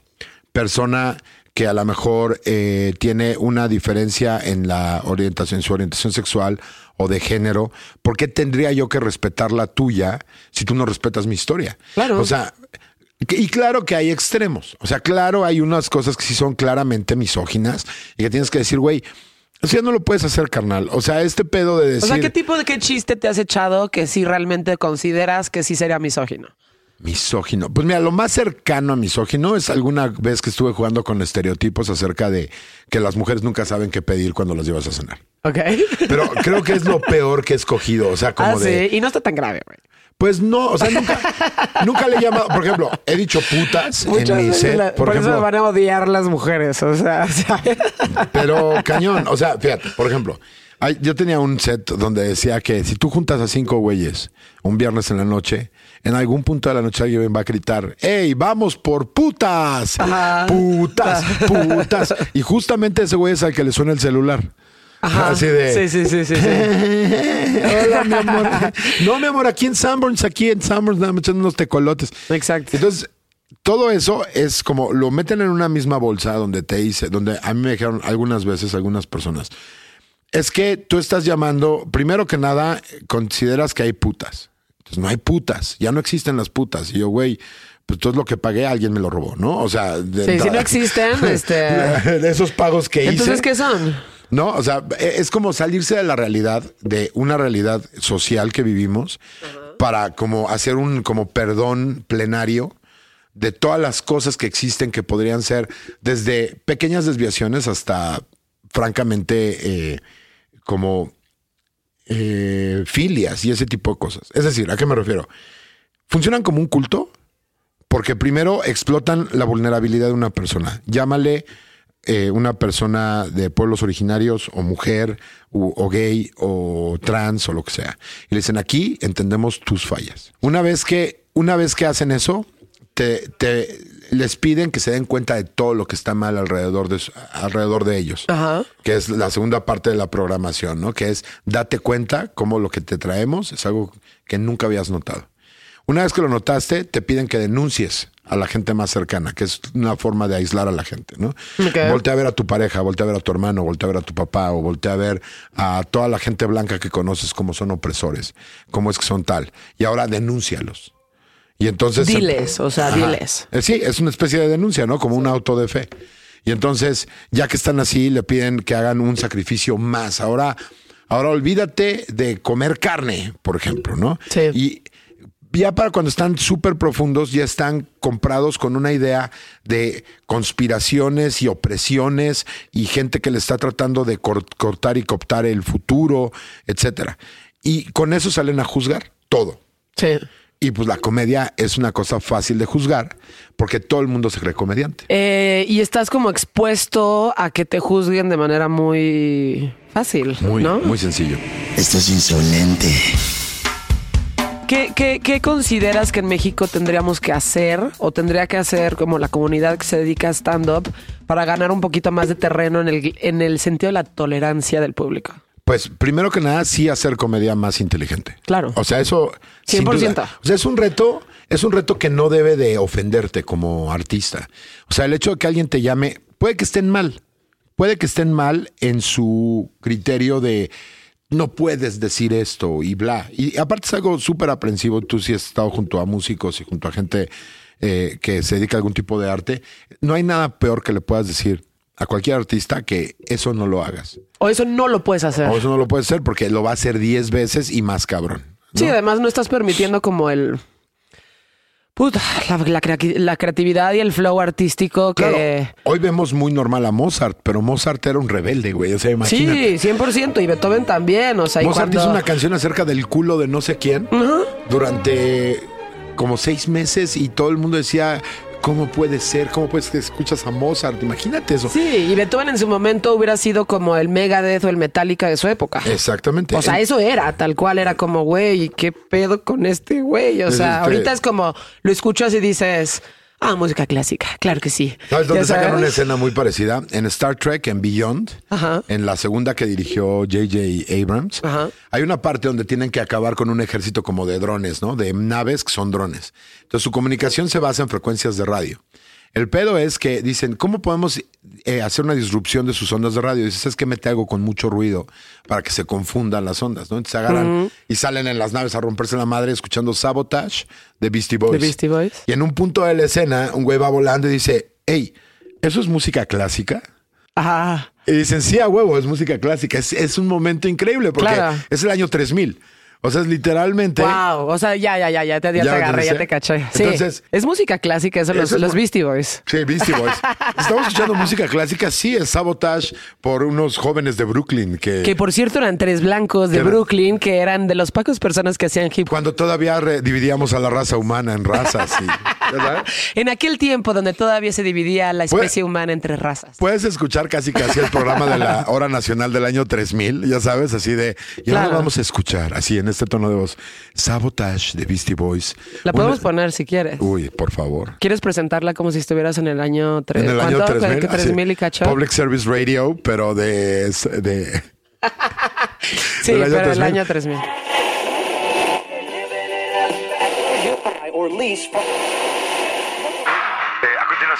Speaker 4: persona que a lo mejor eh, tiene una diferencia en la orientación, en su orientación sexual o de género, ¿por qué tendría yo que respetar la tuya si tú no respetas mi historia?
Speaker 3: Claro.
Speaker 4: O sea, y claro que hay extremos. O sea, claro, hay unas cosas que sí son claramente misóginas y que tienes que decir, güey, eso ya no lo puedes hacer, carnal. O sea, este pedo de decir.
Speaker 3: O sea, ¿qué tipo de qué chiste te has echado que sí realmente consideras que sí sería misógino?
Speaker 4: Misógino. Pues mira, lo más cercano a misógino es alguna vez que estuve jugando con estereotipos acerca de que las mujeres nunca saben qué pedir cuando las llevas a cenar.
Speaker 3: Ok.
Speaker 4: Pero creo que es lo peor que he escogido. O sea, como
Speaker 3: ah,
Speaker 4: de.
Speaker 3: sí. Y no está tan grave, güey.
Speaker 4: Pues no, o sea, nunca, nunca le he llamado. Por ejemplo, he dicho putas
Speaker 3: Muchas
Speaker 4: en mi set.
Speaker 3: la-
Speaker 4: por,
Speaker 3: por eso
Speaker 4: ejemplo,
Speaker 3: me van a odiar las mujeres. O sea, o sea,
Speaker 4: Pero cañón, o sea, fíjate, por ejemplo, yo tenía un set donde decía que si tú juntas a cinco güeyes un viernes en la noche, en algún punto de la noche alguien va a gritar, ¡Ey, vamos por putas!
Speaker 3: Ajá.
Speaker 4: ¡Putas! ¡Putas! Y justamente ese güey es al que le suena el celular.
Speaker 3: Ajá.
Speaker 4: Así de...
Speaker 3: Sí, sí, sí, sí. sí.
Speaker 4: Hola, mi amor. No, mi amor, aquí en Sanborns, aquí en Sanborns, nada más echando unos tecolotes.
Speaker 3: Exacto.
Speaker 4: Entonces, todo eso es como lo meten en una misma bolsa donde te dice, donde a mí me dijeron algunas veces, algunas personas, es que tú estás llamando, primero que nada, consideras que hay putas. Entonces, no hay putas, ya no existen las putas. Y yo, güey, pues todo lo que pagué, alguien me lo robó, ¿no? O sea, de
Speaker 3: Sí, si no existen, este.
Speaker 4: de esos pagos que hice.
Speaker 3: Entonces, ¿qué son?
Speaker 4: No, o sea, e- es como salirse de la realidad, de una realidad social que vivimos, para como hacer un como perdón plenario de todas las cosas que existen que podrían ser desde pequeñas desviaciones hasta francamente eh, como eh, filias y ese tipo de cosas. Es decir, ¿a qué me refiero? Funcionan como un culto porque primero explotan la vulnerabilidad de una persona. Llámale eh, una persona de pueblos originarios o mujer o gay o trans o lo que sea. Y le dicen, aquí entendemos tus fallas. Una vez que, una vez que hacen eso, te- les piden que se den cuenta de todo lo que está mal alrededor de, alrededor de ellos.
Speaker 3: Ajá.
Speaker 4: Que es la segunda parte de la programación, ¿no? Que es date cuenta cómo lo que te traemos es algo que nunca habías notado. Una vez que lo notaste, te piden que denuncies a la gente más cercana, que es una forma de aislar a la gente, ¿no? Voltea a ver a tu pareja, voltea a ver a tu hermano, voltea a ver a tu papá, o voltea a ver a toda la gente blanca que conoces como son opresores, cómo es que son tal. Y ahora denúncialos. Y entonces.
Speaker 3: Diles, o sea, diles.
Speaker 4: Eh, Sí, es una especie de denuncia, ¿no? Como un auto de fe. Y entonces, ya que están así, le piden que hagan un sacrificio más. Ahora, ahora olvídate de comer carne, por ejemplo, ¿no?
Speaker 3: Sí.
Speaker 4: Y ya para cuando están súper profundos, ya están comprados con una idea de conspiraciones y opresiones y gente que le está tratando de cor- cortar y cooptar el futuro, etcétera. Y con eso salen a juzgar todo.
Speaker 3: Sí.
Speaker 4: Y pues la comedia es una cosa fácil de juzgar porque todo el mundo se cree comediante.
Speaker 3: Eh, y estás como expuesto a que te juzguen de manera muy fácil,
Speaker 4: Muy,
Speaker 3: ¿no?
Speaker 4: muy sencillo.
Speaker 1: Esto es insolente.
Speaker 3: ¿Qué, qué, qué consideras que en México tendríamos que hacer o tendría que hacer como la comunidad que se dedica a stand-up para ganar un poquito más de terreno en el, en el sentido de la tolerancia del público?
Speaker 4: Pues primero que nada, sí hacer comedia más inteligente.
Speaker 3: Claro.
Speaker 4: O sea, eso. sin
Speaker 3: 100%.
Speaker 4: duda. O sea, es un reto, es un reto que no debe de ofenderte como artista. O sea, el hecho de que alguien te llame, puede que estén mal. Puede que estén mal en su criterio de no puedes decir esto y bla. Y aparte es algo súper aprensivo. Tú sí has estado junto a músicos y junto a gente eh, que se dedica a algún tipo de arte. No hay nada peor que le puedas decir a cualquier artista que eso no lo hagas.
Speaker 3: O eso no lo puedes hacer.
Speaker 4: O eso no lo puede ser porque lo va a hacer 10 veces y más cabrón. ¿no?
Speaker 3: Sí, además no estás permitiendo como el... Puta, la, la crea- la creatividad y el flow artístico
Speaker 4: Claro,
Speaker 3: que...
Speaker 4: hoy vemos muy normal a Mozart, pero Mozart era un rebelde, güey. O sea, imagínate.
Speaker 3: Sí, 100%. Y Beethoven también. O sea,
Speaker 4: Mozart
Speaker 3: cuando-
Speaker 4: hizo una canción acerca del culo de no sé quién durante como seis meses y todo el mundo decía, ¿cómo puede ser? ¿Cómo puedes que escuchas a Mozart? Imagínate eso.
Speaker 3: Sí, y Beethoven en su momento hubiera sido como el Megadeth o el Metallica de su época.
Speaker 4: Exactamente.
Speaker 3: O sea,
Speaker 4: El-
Speaker 3: eso era, tal cual era como, güey, ¿qué pedo con este güey? O sea,
Speaker 4: este-
Speaker 3: ahorita es como, lo escuchas y dices, ah, música clásica, claro que sí.
Speaker 4: ¿Sabes dónde sacan
Speaker 3: sabes.
Speaker 4: una escena muy parecida? En Star Trek, en Beyond,
Speaker 3: Ajá.
Speaker 4: en la segunda que dirigió J.J. Abrams,
Speaker 3: Ajá.
Speaker 4: hay una parte donde tienen que acabar con un ejército como de drones, ¿no? De naves que son drones. Entonces su comunicación se basa en frecuencias de radio. El pedo es que dicen, ¿cómo podemos eh, hacer una disrupción de sus ondas de radio? Dices, es que mete algo con mucho ruido para que se confundan las ondas, ¿no? Entonces se agarran y salen en las naves a romperse la madre escuchando Sabotage de Beastie Boys.
Speaker 3: De Beastie Boys.
Speaker 4: Y en un punto de la escena, un güey va volando y dice, hey, ¿eso es música clásica?
Speaker 3: Ajá.
Speaker 4: Y dicen, sí, a huevo, es música clásica. Es, es un momento increíble porque
Speaker 3: Claro.
Speaker 4: es el año 3000. O sea, es literalmente.
Speaker 3: Wow, o sea, ya, ya, ya, ya te, ya
Speaker 4: ¿Ya
Speaker 3: te agarré, ya te caché. Sí,
Speaker 4: Entonces-
Speaker 3: es música clásica, eso, los,
Speaker 4: es
Speaker 3: los Beastie Boys.
Speaker 4: Sí, Beastie Boys. Estamos escuchando música clásica, sí, es Sabotage por unos jóvenes de Brooklyn que,
Speaker 3: Que por cierto eran tres blancos de Brooklyn que eran de las pocas personas que hacían hip hop.
Speaker 4: cuando todavía dividíamos a la raza humana en razas. y- ¿verdad?
Speaker 3: En aquel tiempo donde todavía se dividía la especie humana entre razas.
Speaker 4: Puedes escuchar casi casi el programa de la hora nacional del año 3000, ya sabes, así de... Y ahora
Speaker 3: Claro.
Speaker 4: vamos a escuchar, así en este tono de voz, Sabotage de Beastie Boys.
Speaker 3: La podemos
Speaker 4: Una-
Speaker 3: poner si quieres.
Speaker 4: Uy, por favor.
Speaker 3: ¿Quieres presentarla como si estuvieras en el año 3?
Speaker 4: En el año 3000.
Speaker 3: ¿Qué,
Speaker 4: así,
Speaker 3: 3000 y cacho?
Speaker 4: Public Service Radio, pero de... de
Speaker 3: sí,
Speaker 4: del año
Speaker 3: pero el
Speaker 4: 3000.
Speaker 3: año 3000.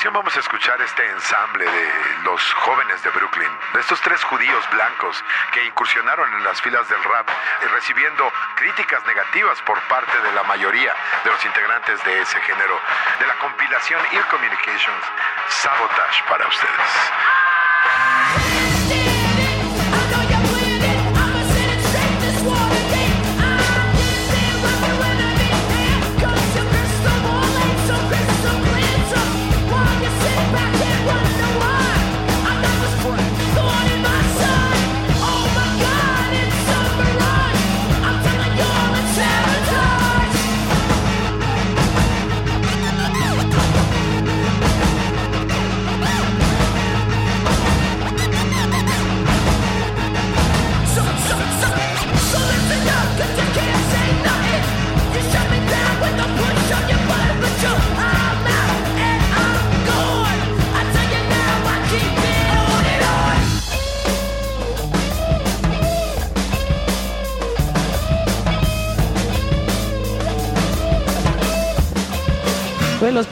Speaker 4: Vamos a escuchar este ensamble de los jóvenes de Brooklyn, de estos tres judíos blancos que incursionaron en las filas del rap, eh, recibiendo críticas negativas por parte de la mayoría de los integrantes de ese género, de la compilación Ear Communications, Sabotage para ustedes.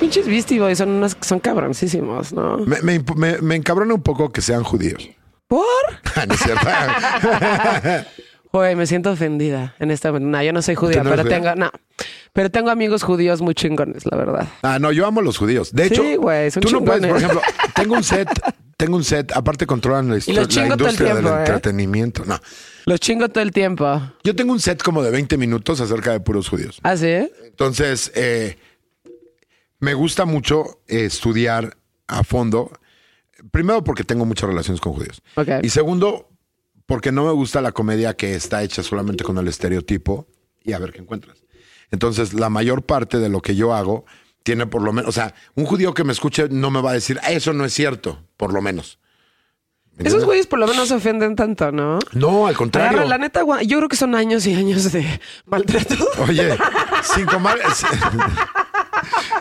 Speaker 3: Pinches Beastie Boys son, unos, son cabroncísimos, ¿no?
Speaker 4: Me, me, imp- me- me encabrona un poco que sean judíos.
Speaker 3: ¿Por?
Speaker 4: Ah, no es cierto.
Speaker 3: Me siento ofendida en esta No, yo no soy judía,
Speaker 4: ¿Tú no
Speaker 3: pero
Speaker 4: judía?
Speaker 3: tengo... No. Pero tengo amigos judíos muy chingones, la verdad.
Speaker 4: Ah, no, yo amo a los judíos. De
Speaker 3: Sí,
Speaker 4: hecho,
Speaker 3: güey, son
Speaker 4: tú no puedes, por ejemplo, tengo un set, tengo un set, aparte controlan la, la industria
Speaker 3: tiempo,
Speaker 4: del
Speaker 3: ¿eh?
Speaker 4: entretenimiento. No,
Speaker 3: Los chingo todo el tiempo.
Speaker 4: yo tengo un set como de 20 minutos acerca de puros judíos.
Speaker 3: ¿Ah, sí?
Speaker 4: Entonces, eh, me gusta mucho eh, estudiar a fondo. Primero, porque tengo muchas relaciones con judíos. Y segundo, porque no me gusta la comedia que está hecha solamente con el estereotipo y a ver qué encuentras. Entonces, la mayor parte de lo que yo hago tiene por lo menos, o sea, un judío que me escuche no me va a decir, "Ah, eso no es cierto, por lo menos. ¿Me
Speaker 3: Esos güeyes por lo menos se ofenden tanto, ¿no?
Speaker 4: No, al contrario.
Speaker 3: Agarra, la neta, yo creo que son años y años de maltrato.
Speaker 4: Oye, cinco, mal-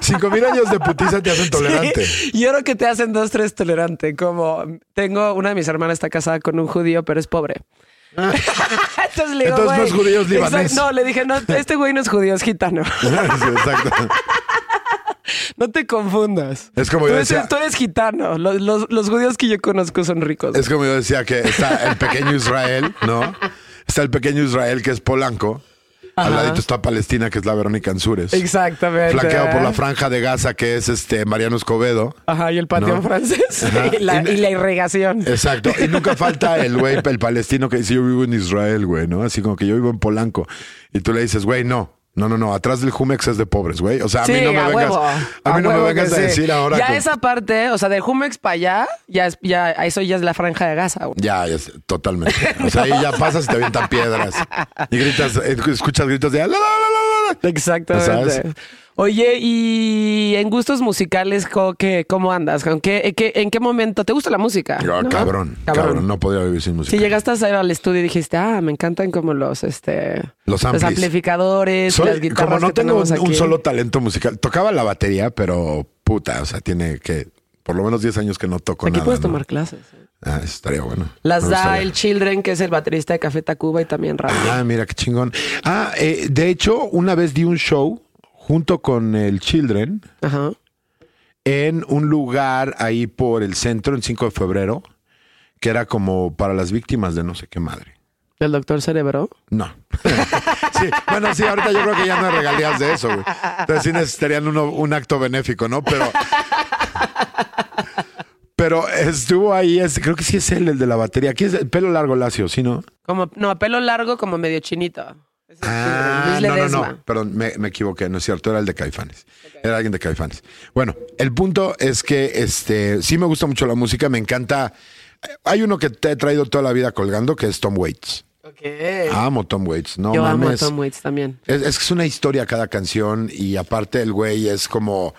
Speaker 4: cinco mil años de putiza te hacen tolerante.
Speaker 3: Sí, Yo creo que te hacen dos, tres tolerante. Como tengo una de mis hermanas está casada con un judío, pero es pobre. Entonces le digo,
Speaker 4: Ah. Entonces no
Speaker 3: güey,
Speaker 4: es judío, es libanés.
Speaker 3: exacto, No, le dije, no, este güey no es judío, es gitano.
Speaker 4: Sí, exacto.
Speaker 3: No te confundas.
Speaker 4: Es como
Speaker 3: tú
Speaker 4: yo
Speaker 3: eres,
Speaker 4: decía-
Speaker 3: tú eres gitano. Los, los- los judíos que yo conozco son ricos.
Speaker 4: Es como yo decía que está el pequeño Israel, ¿no? Está el pequeño Israel que es Polanco. Al ladito está Palestina, que es la Verónica Ansures.
Speaker 3: Exactamente.
Speaker 4: Flanqueado por la franja de Gaza, que es este Mariano Escobedo.
Speaker 3: Ajá, y el patio
Speaker 4: ¿No?
Speaker 3: francés. Y, la,
Speaker 4: Y-
Speaker 3: y la irrigación.
Speaker 4: Exacto. Y nunca falta el güey, el palestino que dice yo vivo en Israel, güey, ¿no? Así como que yo vivo en Polanco. Y tú le dices, güey, no. No, no, no. Atrás del Jumex es de pobres, güey. O sea, a
Speaker 3: sí,
Speaker 4: mí no me
Speaker 3: a
Speaker 4: vengas,
Speaker 3: huevo.
Speaker 4: a mí no me vengas a
Speaker 3: sí.
Speaker 4: decir ahora.
Speaker 3: Ya esa parte, o sea, de Jumex para allá, ya, es, ya eso ya es la franja de Gaza. güey.
Speaker 4: Ya, ya totalmente. O sea, ahí ya pasas y te avientan piedras. Y gritas, eh, escuchas gritos de... "La, la, la, la, la".
Speaker 3: Exactamente.
Speaker 4: ¿Sabes?
Speaker 3: Oye, y en gustos musicales, ¿cómo, qué, cómo andas? ¿En qué, en, qué, en qué momento te gusta la música?
Speaker 4: Ah,
Speaker 3: ¿No?
Speaker 4: cabrón, cabrón, no podría vivir sin música.
Speaker 3: Si llegaste a al estudio y dijiste, ah, me encantan como los, este,
Speaker 4: Los
Speaker 3: amplificadores,
Speaker 4: Soy-
Speaker 3: las guitarras
Speaker 4: como no
Speaker 3: que
Speaker 4: tengo un,
Speaker 3: aquí.
Speaker 4: solo talento musical, tocaba la batería, pero puta, o sea, tiene que por lo menos 10 años que no toco
Speaker 3: Aquí
Speaker 4: nada.
Speaker 3: puedes
Speaker 4: ¿no?
Speaker 3: tomar clases. ¿eh?
Speaker 4: Ah, eso estaría bueno.
Speaker 3: Las
Speaker 4: Me
Speaker 3: da
Speaker 4: gustaría.
Speaker 3: el Children, que es el baterista de Café Tacuba y también rap.
Speaker 4: Ah, mira qué chingón. Ah, eh, de hecho, una vez di un show junto con el Children
Speaker 3: Ajá.
Speaker 4: en un lugar ahí por el centro, en 5 de febrero, que era como para las víctimas de no sé qué madre.
Speaker 3: El doctor Cerebro.
Speaker 4: No. sí, bueno, sí, ahorita yo creo que ya no hay regalías de eso, güey. Entonces sí necesitarían uno- un acto benéfico, ¿no? Pero. Pero estuvo ahí, es, creo que sí es él, el de la batería. Aquí es el pelo largo lacio, ¿sí, no?
Speaker 3: Como, no, pelo largo como medio chinito.
Speaker 4: Ah, no, no, no, perdón, me, me equivoqué, no es cierto, era el de Caifanes. Era alguien de Caifanes. Bueno, el punto es que este sí me gusta mucho la música, me encanta. Hay uno que te he traído toda la vida colgando, que es Tom Waits.
Speaker 3: Ok.
Speaker 4: Amo Tom Waits, no
Speaker 3: Yo amo a
Speaker 4: mames.
Speaker 3: Tom Waits también.
Speaker 4: Es, es que es una historia cada canción y aparte el güey es como...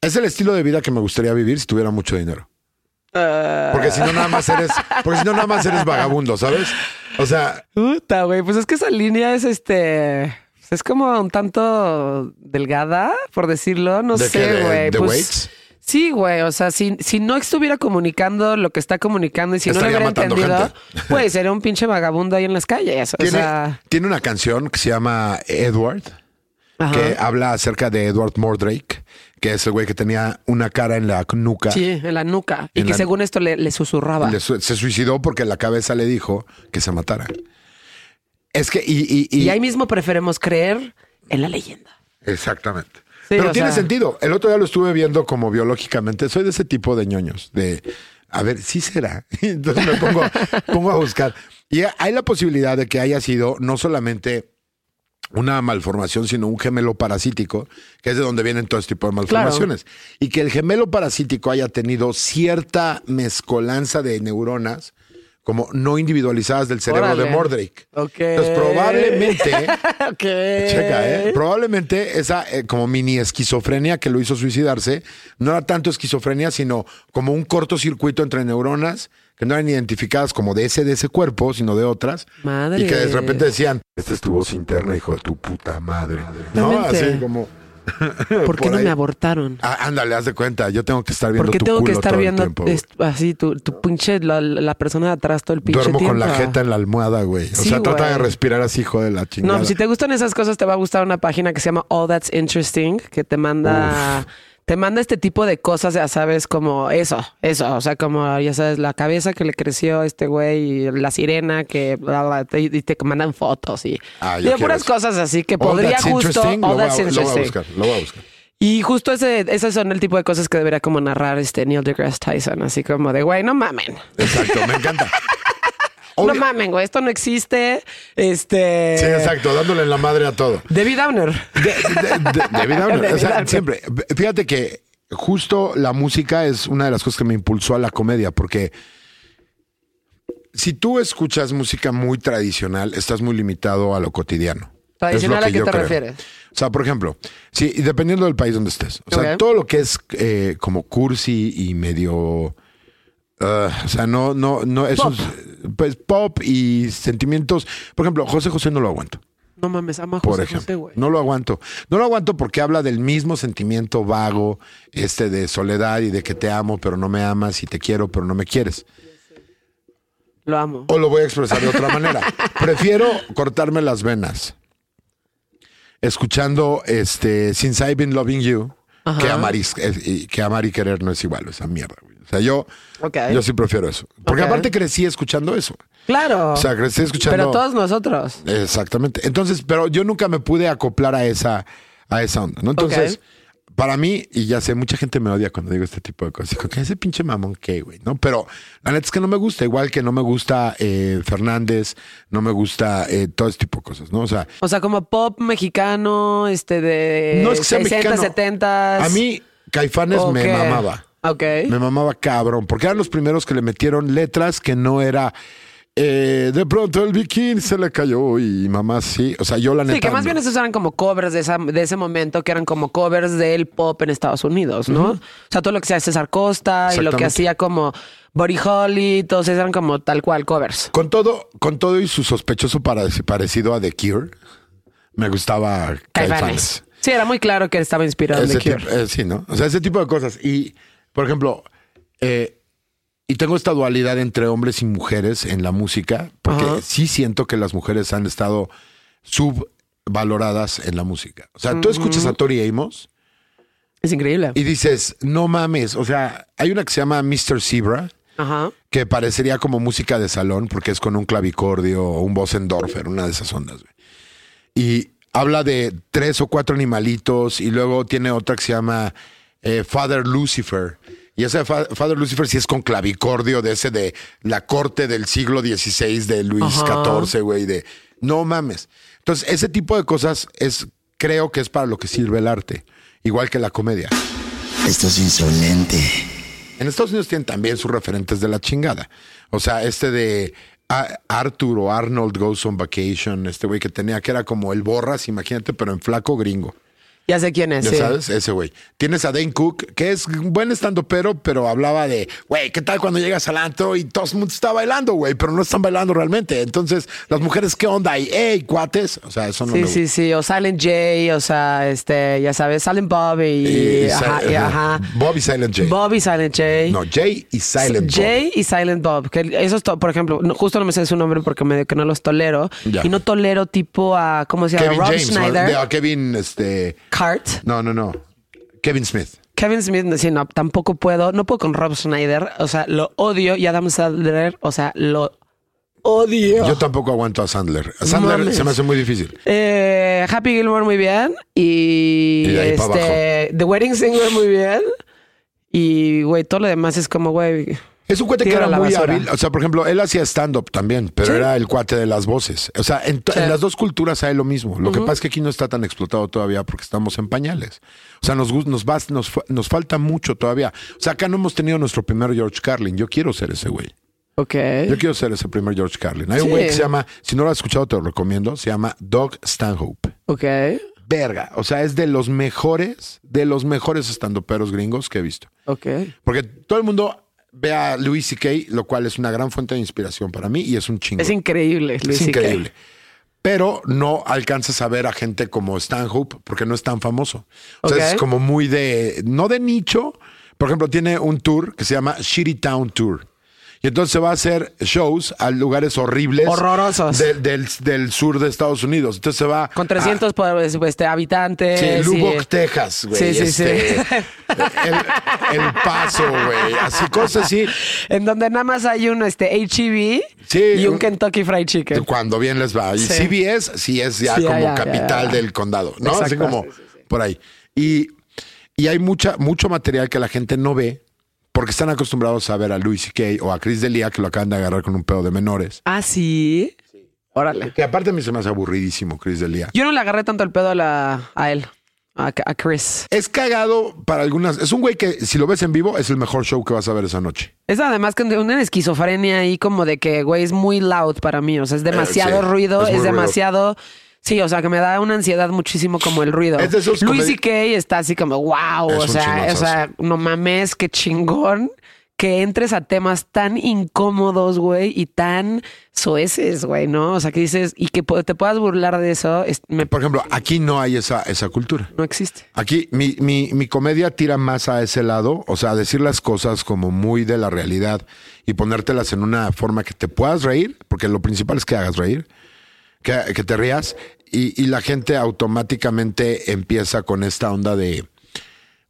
Speaker 4: Es el estilo de vida que me gustaría vivir si tuviera mucho dinero. Porque si no nada más eres, porque si no nada más eres vagabundo, ¿sabes? O sea,
Speaker 3: Puta, güey. Pues es que esa línea es este. Es como un tanto delgada, por decirlo. No sé,
Speaker 4: ¿De-
Speaker 3: güey. Pues,
Speaker 4: Waits?
Speaker 3: Sí, güey. O sea, si, si no estuviera comunicando lo que está comunicando y si no lo hubiera entendido, güey, sería un pinche vagabundo ahí en las calles. O
Speaker 4: tiene,
Speaker 3: sea,
Speaker 4: tiene una canción que se llama Edward,
Speaker 3: ajá.
Speaker 4: que habla acerca de Edward Mordrake, que es el güey que tenía una cara en la nuca.
Speaker 3: Sí, en la nuca. Y que según esto le, le susurraba.
Speaker 4: Le su- se suicidó porque la cabeza le dijo que se matara. Es que, y, y- y-
Speaker 3: Y ahí mismo preferemos creer en la leyenda.
Speaker 4: Exactamente.
Speaker 3: Sí,
Speaker 4: Pero tiene
Speaker 3: sea-
Speaker 4: sentido. El otro día lo estuve viendo como biológicamente. Soy de ese tipo de ñoños. De, a ver, sí será. Entonces me pongo, pongo a buscar. Y hay la posibilidad de que haya sido no solamente una malformación, sino un gemelo parasítico, que es de donde vienen todo este tipo de malformaciones. Y que el gemelo parasítico haya tenido cierta mezcolanza de neuronas como no individualizadas del cerebro
Speaker 3: Órale.
Speaker 4: de Mordrake.
Speaker 3: Ok.
Speaker 4: Entonces probablemente...
Speaker 3: ok.
Speaker 4: Checa, ¿eh? Probablemente esa eh, como mini esquizofrenia que lo hizo suicidarse no era tanto esquizofrenia, sino como un cortocircuito entre neuronas que no eran identificadas como de ese de ese cuerpo, sino de otras.
Speaker 3: Madre.
Speaker 4: Y que de repente decían, esta es tu voz interna, hijo de tu puta madre. No, así como...
Speaker 3: ¿Por qué
Speaker 4: por
Speaker 3: no
Speaker 4: ahí.
Speaker 3: me abortaron?
Speaker 4: Ah, ándale, haz de cuenta, yo tengo que estar viendo
Speaker 3: ¿Por qué
Speaker 4: tu
Speaker 3: tengo que
Speaker 4: culo
Speaker 3: estar
Speaker 4: todo el
Speaker 3: viendo est- así tu, tu pinche, la, la persona de atrás todo el pinche
Speaker 4: Duermo con la jeta en la almohada, güey. O
Speaker 3: Sí,
Speaker 4: sea, trata de respirar así, hijo de la chingada.
Speaker 3: No, si te gustan esas cosas, te va a gustar una página que se llama All That's Interesting, que te manda, te manda este tipo de cosas, ya sabes, como eso, eso, o sea, como ya sabes, la cabeza que le creció a este güey, y la sirena que bla, bla, te- y te mandan fotos y
Speaker 4: Ah,
Speaker 3: y puras
Speaker 4: eso.
Speaker 3: cosas así que
Speaker 4: All
Speaker 3: podría justo All
Speaker 4: lo voy a- Lo voy a buscar, lo voy a buscar.
Speaker 3: Y justo ese, esos son el tipo de cosas que debería como narrar este Neil deGrasse Tyson, así como de, güey, no mamen.
Speaker 4: Exacto, me encanta.
Speaker 3: No mamen, güey, esto no existe. Este.
Speaker 4: Sí, exacto, dándole en la madre a todo.
Speaker 3: Debbie Downer.
Speaker 4: De, de- de- David Downer.
Speaker 3: David
Speaker 4: O sea,
Speaker 3: Downer.
Speaker 4: siempre. Fíjate que justo la música es una de las cosas que me impulsó a la comedia, porque si tú escuchas música muy tradicional, estás muy limitado a lo cotidiano.
Speaker 3: ¿Tradicional
Speaker 4: lo
Speaker 3: a qué te
Speaker 4: creo.
Speaker 3: refieres?
Speaker 4: O sea, por ejemplo, sí, dependiendo del país donde estés. O sea, todo lo que es eh, como cursi y medio. Ah, o sea, no, no, no, esos. Pues pop y sentimientos. Por ejemplo, José José no lo aguanto.
Speaker 3: No mames, ama a
Speaker 4: Por
Speaker 3: José
Speaker 4: ejemplo,
Speaker 3: José, güey.
Speaker 4: no lo aguanto. No lo aguanto porque habla del mismo sentimiento vago, este de soledad y de que te amo, pero no me amas y te quiero, pero no me quieres.
Speaker 3: Lo amo.
Speaker 4: O lo voy a expresar de otra manera. Prefiero cortarme las venas escuchando este Since I've Been Loving You
Speaker 3: Ajá.
Speaker 4: que amar, y, y- que amar y querer no es igual, esa mierda. güey. O sea, yo, yo sí prefiero eso. Porque aparte crecí escuchando eso.
Speaker 3: Claro.
Speaker 4: O sea, crecí escuchando.
Speaker 3: Pero todos nosotros.
Speaker 4: Exactamente. Entonces, pero yo nunca me pude acoplar a esa, a esa onda, ¿no? Entonces, para mí, y ya sé, mucha gente me odia cuando digo este tipo de cosas. Digo, que ese pinche mamón qué, güey, ¿no? Pero la neta es que no me gusta, igual que no me gusta eh, Fernández, no me gusta eh, todo este tipo de cosas, ¿no? O sea,
Speaker 3: O sea, como pop mexicano, este de
Speaker 4: no es que sea
Speaker 3: 60,
Speaker 4: mexicano.
Speaker 3: 70.
Speaker 4: A mí, Caifanes
Speaker 3: ¿O
Speaker 4: me
Speaker 3: qué?
Speaker 4: mamaba.
Speaker 3: Ok.
Speaker 4: Me mamaba cabrón, porque eran los primeros que le metieron letras que no era. eh, de pronto el bikini se le cayó y mamá sí. O sea, yo la neta.
Speaker 3: Sí, que más
Speaker 4: no.
Speaker 3: bien esos eran como covers de, esa- de ese momento, que eran como covers del pop en Estados Unidos, ¿no? O sea, todo lo que hacía César Costa y lo que hacía como Body Holly, todos esos eran como tal cual covers.
Speaker 4: Con todo, con todo y su sospechoso parecido a The Cure, me gustaba
Speaker 3: Caifanes. Sí, era muy claro que estaba inspirado en The Cure.
Speaker 4: tipo- eh, sí, ¿no? O sea, ese tipo de cosas. Y, por ejemplo, eh, y tengo esta dualidad entre hombres y mujeres en la música, porque
Speaker 3: Ajá.
Speaker 4: sí siento que las mujeres han estado subvaloradas en la música. O sea, tú escuchas a Tori Amos
Speaker 3: Es increíble.
Speaker 4: y dices, no mames, o sea, hay una que se llama Mr. Zebra,
Speaker 3: Ajá.
Speaker 4: que parecería como música de salón porque es con un clavicordio o un Bossendorfer, una de esas ondas. güey. Y habla de tres o cuatro animalitos y luego tiene otra que se llama eh, Father Lucifer. Y ese Fa- Father Lucifer sí es con clavicordio de ese de la corte del siglo XVI de Luis
Speaker 3: Ajá.
Speaker 4: XIV, güey, de No mames. Entonces, ese tipo de cosas es, creo que es para lo que sirve el arte, igual que la comedia.
Speaker 1: Esto es insolente.
Speaker 4: En Estados Unidos tienen también sus referentes de la chingada. O sea, este de Arthur o Arnold Goes on Vacation, este güey que tenía, que era como el borras, imagínate, pero en flaco gringo.
Speaker 3: Ya sé quién es.
Speaker 4: Ya
Speaker 3: sí.
Speaker 4: sabes, ese güey. Tienes a Dane Cook, que es un buen estando pero, pero hablaba de, güey, ¿qué tal cuando llegas al antro y todo el mundo está bailando, güey? Pero no están bailando realmente. Entonces, las mujeres, ¿qué onda? Y, hey, cuates. O sea, eso no
Speaker 3: Sí,
Speaker 4: me
Speaker 3: sí,
Speaker 4: gusta.
Speaker 3: sí. O Silent J, o sea, este, ya sabes, Silent Bob y,
Speaker 4: Y-
Speaker 3: ajá,
Speaker 4: y-
Speaker 3: ajá.
Speaker 4: Bob y Silent J.
Speaker 3: Bob y Silent J.
Speaker 4: No, Jay y Silent Bob.
Speaker 3: Jay y Silent Bob. Que esos, por ejemplo, justo no me sé su nombre porque me, que no los tolero.
Speaker 4: Ya.
Speaker 3: Y no tolero tipo a, ¿cómo se llama?
Speaker 4: Kevin
Speaker 3: Rob
Speaker 4: James.
Speaker 3: Schneider.
Speaker 4: De- a Kevin, este. No, no, no. Kevin Smith.
Speaker 3: Kevin Smith, sí, no, tampoco puedo. No puedo con Rob Schneider. O sea, lo odio. Y Adam Sandler, o sea, lo odio.
Speaker 4: Yo tampoco aguanto a Sandler. A Sandler
Speaker 3: Mames.
Speaker 4: se me hace muy difícil.
Speaker 3: Eh, Happy Gilmore muy bien. Y,
Speaker 4: Y
Speaker 3: este, The Wedding Singer muy bien. Y, güey, todo lo demás es como, güey.
Speaker 4: Es un cuate que era muy
Speaker 3: basura.
Speaker 4: hábil. O sea, por ejemplo, él hacía stand-up también, pero
Speaker 3: Sí.
Speaker 4: era el cuate de las voces. O sea, en, to-
Speaker 3: Sí.
Speaker 4: en las dos culturas hay lo mismo. Lo que pasa es que aquí no está tan explotado todavía porque estamos en pañales. O sea, nos, nos, vas- nos, nos falta mucho todavía. O sea, acá no hemos tenido nuestro primer George Carlin. Yo quiero ser ese güey.
Speaker 3: Ok.
Speaker 4: Yo quiero ser ese primer George Carlin. Hay un güey que se llama, si no lo has escuchado, te lo recomiendo. Se llama Doug Stanhope.
Speaker 3: Ok.
Speaker 4: Verga. O sea, es de los mejores, de los mejores estandoperos gringos que he visto.
Speaker 3: Ok.
Speaker 4: Porque todo el mundo ve a Louis C.K., lo cual es una gran fuente de inspiración para mí y es un chingo.
Speaker 3: Es increíble. Luis
Speaker 4: Es increíble. Pero no alcanzas a ver a gente como Stanhope porque no es tan famoso. O sea, es como muy de, no de nicho. Por ejemplo, tiene un tour que se llama Shitty Town Tour. Y entonces se va a hacer shows a lugares horribles.
Speaker 3: Horrorosos.
Speaker 4: de- del, del sur de Estados Unidos. Entonces se va.
Speaker 3: Con 300 pues, este, habitantes.
Speaker 4: Sí,
Speaker 3: y-
Speaker 4: Lubbock, Texas, güey.
Speaker 3: Sí, sí, sí.
Speaker 4: Este, El, el Paso, güey. Así, cosas así.
Speaker 3: En donde nada más hay un este, HEB
Speaker 4: Sí,
Speaker 3: y un
Speaker 4: un-
Speaker 3: Kentucky Fried Chicken.
Speaker 4: Cuando bien les va. Y
Speaker 3: Sí.
Speaker 4: CBS sí es ya
Speaker 3: Sí,
Speaker 4: como
Speaker 3: ya,
Speaker 4: capital
Speaker 3: ya, ya.
Speaker 4: del condado, ¿no? Así como por ahí. Y, y hay mucha, mucho material que la gente no ve porque están acostumbrados a ver a Louis C.K. o a Chris Delia que lo acaban de agarrar con un pedo de menores.
Speaker 3: Ah, sí. Órale.
Speaker 4: Que aparte a mí se me hace aburridísimo Chris Delia.
Speaker 3: Yo no le agarré tanto el pedo a, la, a él, a, a Chris.
Speaker 4: Es cagado para algunas. Es un güey que si lo ves en vivo es el mejor show que vas a ver esa noche.
Speaker 3: Es además que una esquizofrenia ahí como de que, güey, es muy loud para mí. O sea, es demasiado
Speaker 4: Eh, sí,
Speaker 3: ruido,
Speaker 4: es
Speaker 3: es, demasiado... Sí, o sea, que me da una ansiedad muchísimo como el ruido.
Speaker 4: Es de esos
Speaker 3: Luis
Speaker 4: comedi-
Speaker 3: C.K. está así como, wow,
Speaker 4: Es
Speaker 3: o sea, o sea, no mames, qué chingón que entres a temas tan incómodos, güey, y tan soeces, güey, ¿no? O sea, que dices, y que te puedas burlar de eso, es- me-
Speaker 4: Por ejemplo, aquí no hay esa, esa cultura.
Speaker 3: no existe.
Speaker 4: Aquí mi, mi, mi comedia tira más a ese lado, o sea, decir las cosas como muy de la realidad y ponértelas en una forma que te puedas reír, porque lo principal es que hagas reír, que, que te rías y, y la gente automáticamente empieza con esta onda de,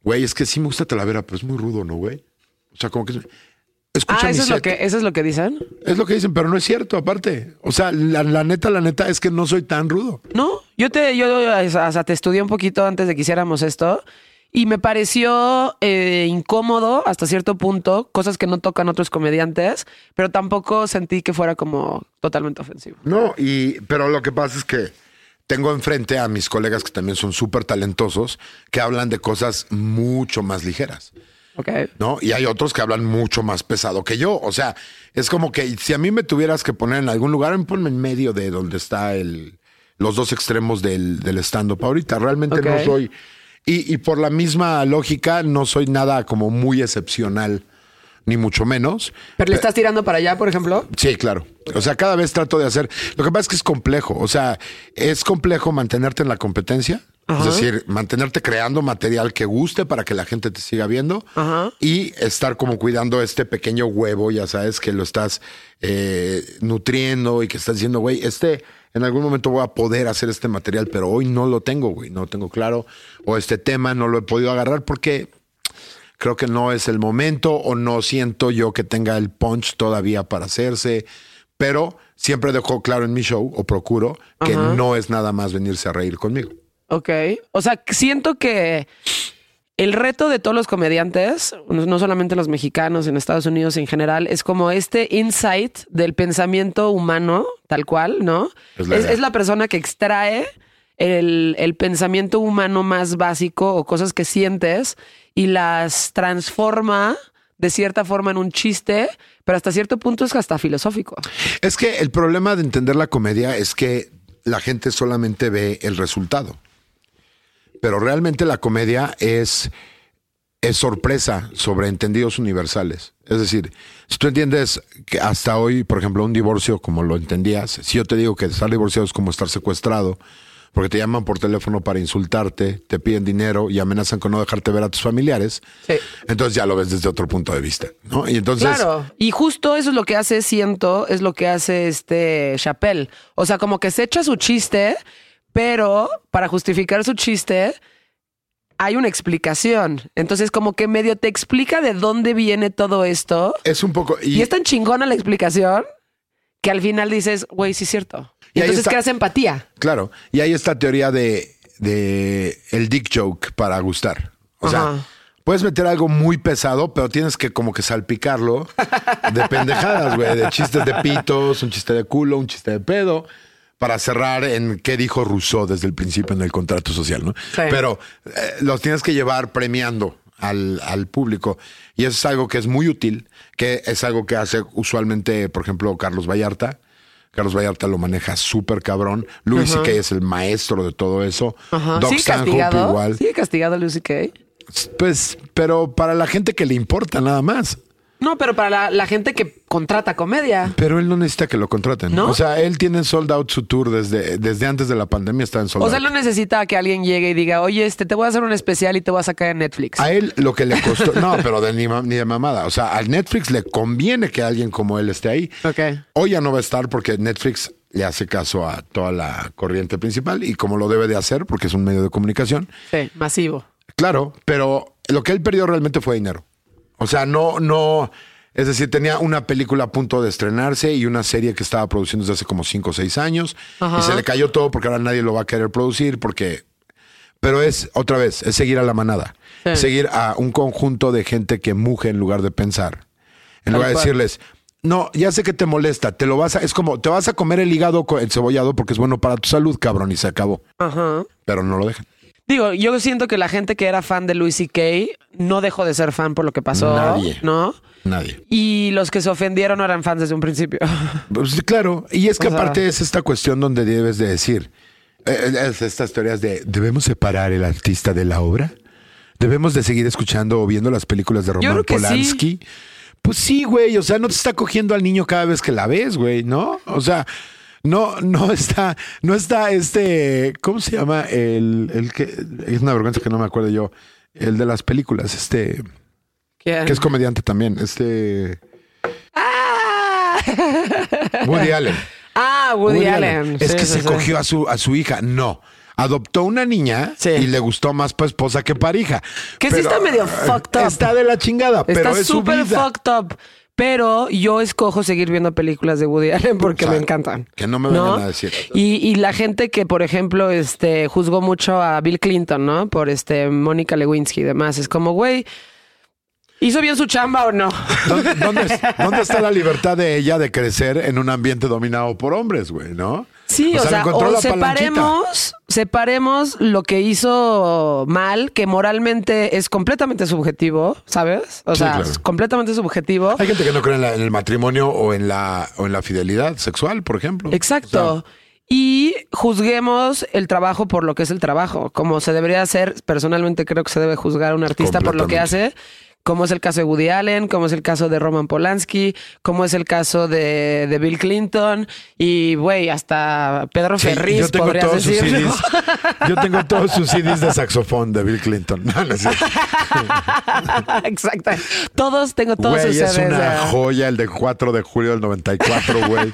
Speaker 4: güey, es que sí me gusta Talavera, pero es muy rudo, ¿no, güey? O sea, como que... Escucha
Speaker 3: Ah, eso es, lo que, eso es lo que dicen.
Speaker 4: Es lo que dicen, pero no es cierto, aparte. O sea, la, la neta, la neta es que no soy tan rudo.
Speaker 3: No, yo te, yo hasta te estudié un poquito antes de que hiciéramos esto y me pareció eh, incómodo hasta cierto punto, cosas que no tocan otros comediantes, pero tampoco sentí que fuera como totalmente ofensivo.
Speaker 4: No, y, pero lo que pasa es que tengo enfrente a mis colegas que también son súper talentosos, que hablan de cosas mucho más ligeras,
Speaker 3: Ok.
Speaker 4: ¿no? Y hay otros que hablan mucho más pesado que yo. O sea, es como que si a mí me tuvieras que poner en algún lugar, ponme en medio de donde está el, los dos extremos del, del stand-up ahorita. Realmente no soy... Y, y por la misma lógica, no soy nada como muy excepcional, ni mucho menos.
Speaker 3: ¿Pero le estás tirando para allá, por ejemplo?
Speaker 4: Sí, claro. O sea, cada vez trato de hacer. Lo que pasa es que es complejo. O sea, es complejo mantenerte en la competencia.
Speaker 3: Ajá.
Speaker 4: Es decir, mantenerte creando material que guste para que la gente te siga viendo
Speaker 3: Ajá.
Speaker 4: y estar como cuidando este pequeño huevo, ya sabes, que lo estás eh, nutriendo y que estás diciendo, güey, este en algún momento voy a poder hacer este material, pero hoy no lo tengo, güey, no lo tengo claro. O este tema no lo he podido agarrar porque creo que no es el momento o no siento yo que tenga el punch todavía para hacerse, pero siempre dejo claro en mi show o procuro que no es nada más venirse a reír conmigo.
Speaker 3: Ok. O sea, siento que el reto de todos los comediantes, no solamente los mexicanos, en Estados Unidos en general, es como este insight del pensamiento humano, tal cual, ¿no?
Speaker 4: Es la
Speaker 3: es,
Speaker 4: idea.
Speaker 3: la persona que extrae el, el pensamiento humano más básico o cosas que sientes y las transforma de cierta forma en un chiste, pero hasta cierto punto es hasta filosófico.
Speaker 4: Es que el problema de entender la comedia es que la gente solamente ve el resultado. Pero realmente la comedia es, es sorpresa sobre entendidos universales. Es decir, si tú entiendes que hasta hoy, por ejemplo, un divorcio como lo entendías, si yo te digo que estar divorciado es como estar secuestrado, porque te llaman por teléfono para insultarte, te piden dinero y amenazan con no dejarte ver a tus familiares,
Speaker 3: Sí.
Speaker 4: entonces ya lo ves desde otro punto de vista, ¿no? Y entonces...
Speaker 3: Claro, y justo eso es lo que hace, siento, es lo que hace este Chappelle. O sea, como que se echa su chiste, pero para justificar su chiste hay una explicación. Entonces, como que medio te explica de dónde viene todo esto.
Speaker 4: Es un poco...
Speaker 3: Y, es tan chingona la explicación que al final dices, güey, sí es cierto.
Speaker 4: Y
Speaker 3: entonces
Speaker 4: está.
Speaker 3: creas empatía.
Speaker 4: Claro, y hay esta teoría de, de el dick joke para gustar. O sea, puedes meter algo muy pesado, pero tienes que como que salpicarlo de pendejadas, güey, de chistes de pitos, un chiste de culo, un chiste de pedo, para cerrar en qué dijo Rousseau desde el principio en el contrato social, ¿no?
Speaker 3: Sí.
Speaker 4: Pero eh, los tienes que llevar premiando al, al público. Y eso es algo que es muy útil, que es algo que hace usualmente, por ejemplo, Carlos Vallarta. Carlos Vallarta lo maneja súper cabrón. Luis C.K. es el maestro de todo eso.
Speaker 3: Ajá.
Speaker 4: Doc
Speaker 3: ¿Sigue
Speaker 4: Stanhope
Speaker 3: castigado?
Speaker 4: igual.
Speaker 3: ¿Sigue castigado?
Speaker 4: Pues, pero para la gente que le importa nada más.
Speaker 3: No, pero para la, la gente que contrata comedia.
Speaker 4: Pero él no necesita que lo contraten.
Speaker 3: ¿No?
Speaker 4: O sea, él tiene sold out su tour desde, desde antes de la pandemia, está en sold
Speaker 3: O sea,
Speaker 4: out.
Speaker 3: él no necesita que alguien llegue y diga, oye, este, te voy a hacer un especial y te voy a sacar en Netflix.
Speaker 4: A él lo que le costó, no, pero de ni, ni de mamada. O sea, al Netflix le conviene que alguien como él esté ahí.
Speaker 3: Ok.
Speaker 4: Hoy ya no va a estar porque Netflix le hace caso a toda la corriente principal y como lo debe de hacer porque es un medio de comunicación.
Speaker 3: Sí, masivo.
Speaker 4: Claro, pero lo que él perdió realmente fue dinero. O sea, no, no. Es decir, tenía una película a punto de estrenarse y una serie que estaba produciendo desde hace como cinco o seis años.
Speaker 3: Ajá.
Speaker 4: Y se le cayó todo porque ahora nadie lo va a querer producir porque. Pero es, otra vez, es seguir a la manada.
Speaker 3: Sí.
Speaker 4: Seguir a un conjunto de gente que muge en lugar de pensar. En
Speaker 3: Tal
Speaker 4: lugar de
Speaker 3: cual.
Speaker 4: decirles, no, ya sé que te molesta, te lo vas a. Es como, te vas a comer el hígado co- encebollado porque es bueno para tu salud, cabrón, y se acabó.
Speaker 3: Ajá.
Speaker 4: Pero no lo dejan.
Speaker 3: Digo, yo siento que la gente que era fan de Louis C.K. no dejó de ser fan por lo que pasó.
Speaker 4: Nadie.
Speaker 3: ¿No?
Speaker 4: Nadie.
Speaker 3: Y los que se ofendieron no eran fans desde un principio.
Speaker 4: Pues, claro, y es que
Speaker 3: O sea-
Speaker 4: aparte es esta cuestión donde debes de decir, eh, es estas teorías de, ¿debemos separar el artista de la obra? ¿Debemos de seguir escuchando o viendo las películas de Roman
Speaker 3: sí.
Speaker 4: Polanski? Pues sí, güey, o sea, no te está cogiendo al niño cada vez que la ves, güey, ¿no? O sea, no, no está, no está este, ¿cómo se llama? El, el que, es una vergüenza que no me acuerdo yo, el de las películas, este,
Speaker 3: ¿Quién?
Speaker 4: que es comediante también, este, Woody Allen.
Speaker 3: Ah, Woody,
Speaker 4: Woody
Speaker 3: Allen.
Speaker 4: Es
Speaker 3: Sí,
Speaker 4: que
Speaker 3: sí,
Speaker 4: se
Speaker 3: sí.
Speaker 4: cogió a su, a su hija. No. Adoptó una niña
Speaker 3: Sí.
Speaker 4: y le gustó más para esposa que para hija.
Speaker 3: Que sí está medio fucked up.
Speaker 4: Está de la chingada, pero
Speaker 3: Está
Speaker 4: es su
Speaker 3: súper
Speaker 4: vida.
Speaker 3: fucked up. Pero yo escojo seguir viendo películas de Woody Allen porque
Speaker 4: O sea,
Speaker 3: me encantan.
Speaker 4: que no me vengan a decir.
Speaker 3: Y, y la gente que, por ejemplo, este, juzgó mucho a Bill Clinton, ¿no? Por este Mónica Lewinsky y demás. Es como, güey, ¿hizo bien su chamba o no?
Speaker 4: ¿Dónde, dónde es- dónde está la libertad de ella de crecer en un ambiente dominado por hombres, güey, no?
Speaker 3: Sí, o, sea, o separemos, separemos lo que hizo mal, que moralmente es completamente subjetivo, ¿sabes? O
Speaker 4: Sí,
Speaker 3: sea,
Speaker 4: claro.
Speaker 3: es completamente subjetivo.
Speaker 4: Hay gente que no cree en, la- en el matrimonio o en la, o en la fidelidad sexual, por ejemplo.
Speaker 3: Exacto.
Speaker 4: O sea,
Speaker 3: y juzguemos el trabajo por lo que es el trabajo, como se debería hacer. Personalmente creo que se debe juzgar a un artista por lo que hace. Como es el caso de Woody Allen, como es el caso de Roman Polanski, como es el caso de, de Bill Clinton y, güey, hasta Pedro
Speaker 4: sí,
Speaker 3: Ferriz
Speaker 4: yo tengo
Speaker 3: podrías
Speaker 4: todos sus. CDs. Yo tengo todos sus CDs de saxofón de Bill Clinton. No, no es cierto.
Speaker 3: Exacto. Todos tengo todos
Speaker 4: Güey,
Speaker 3: sus
Speaker 4: es
Speaker 3: CDs.
Speaker 4: una
Speaker 3: de-
Speaker 4: joya el de 4 de julio del 94, güey.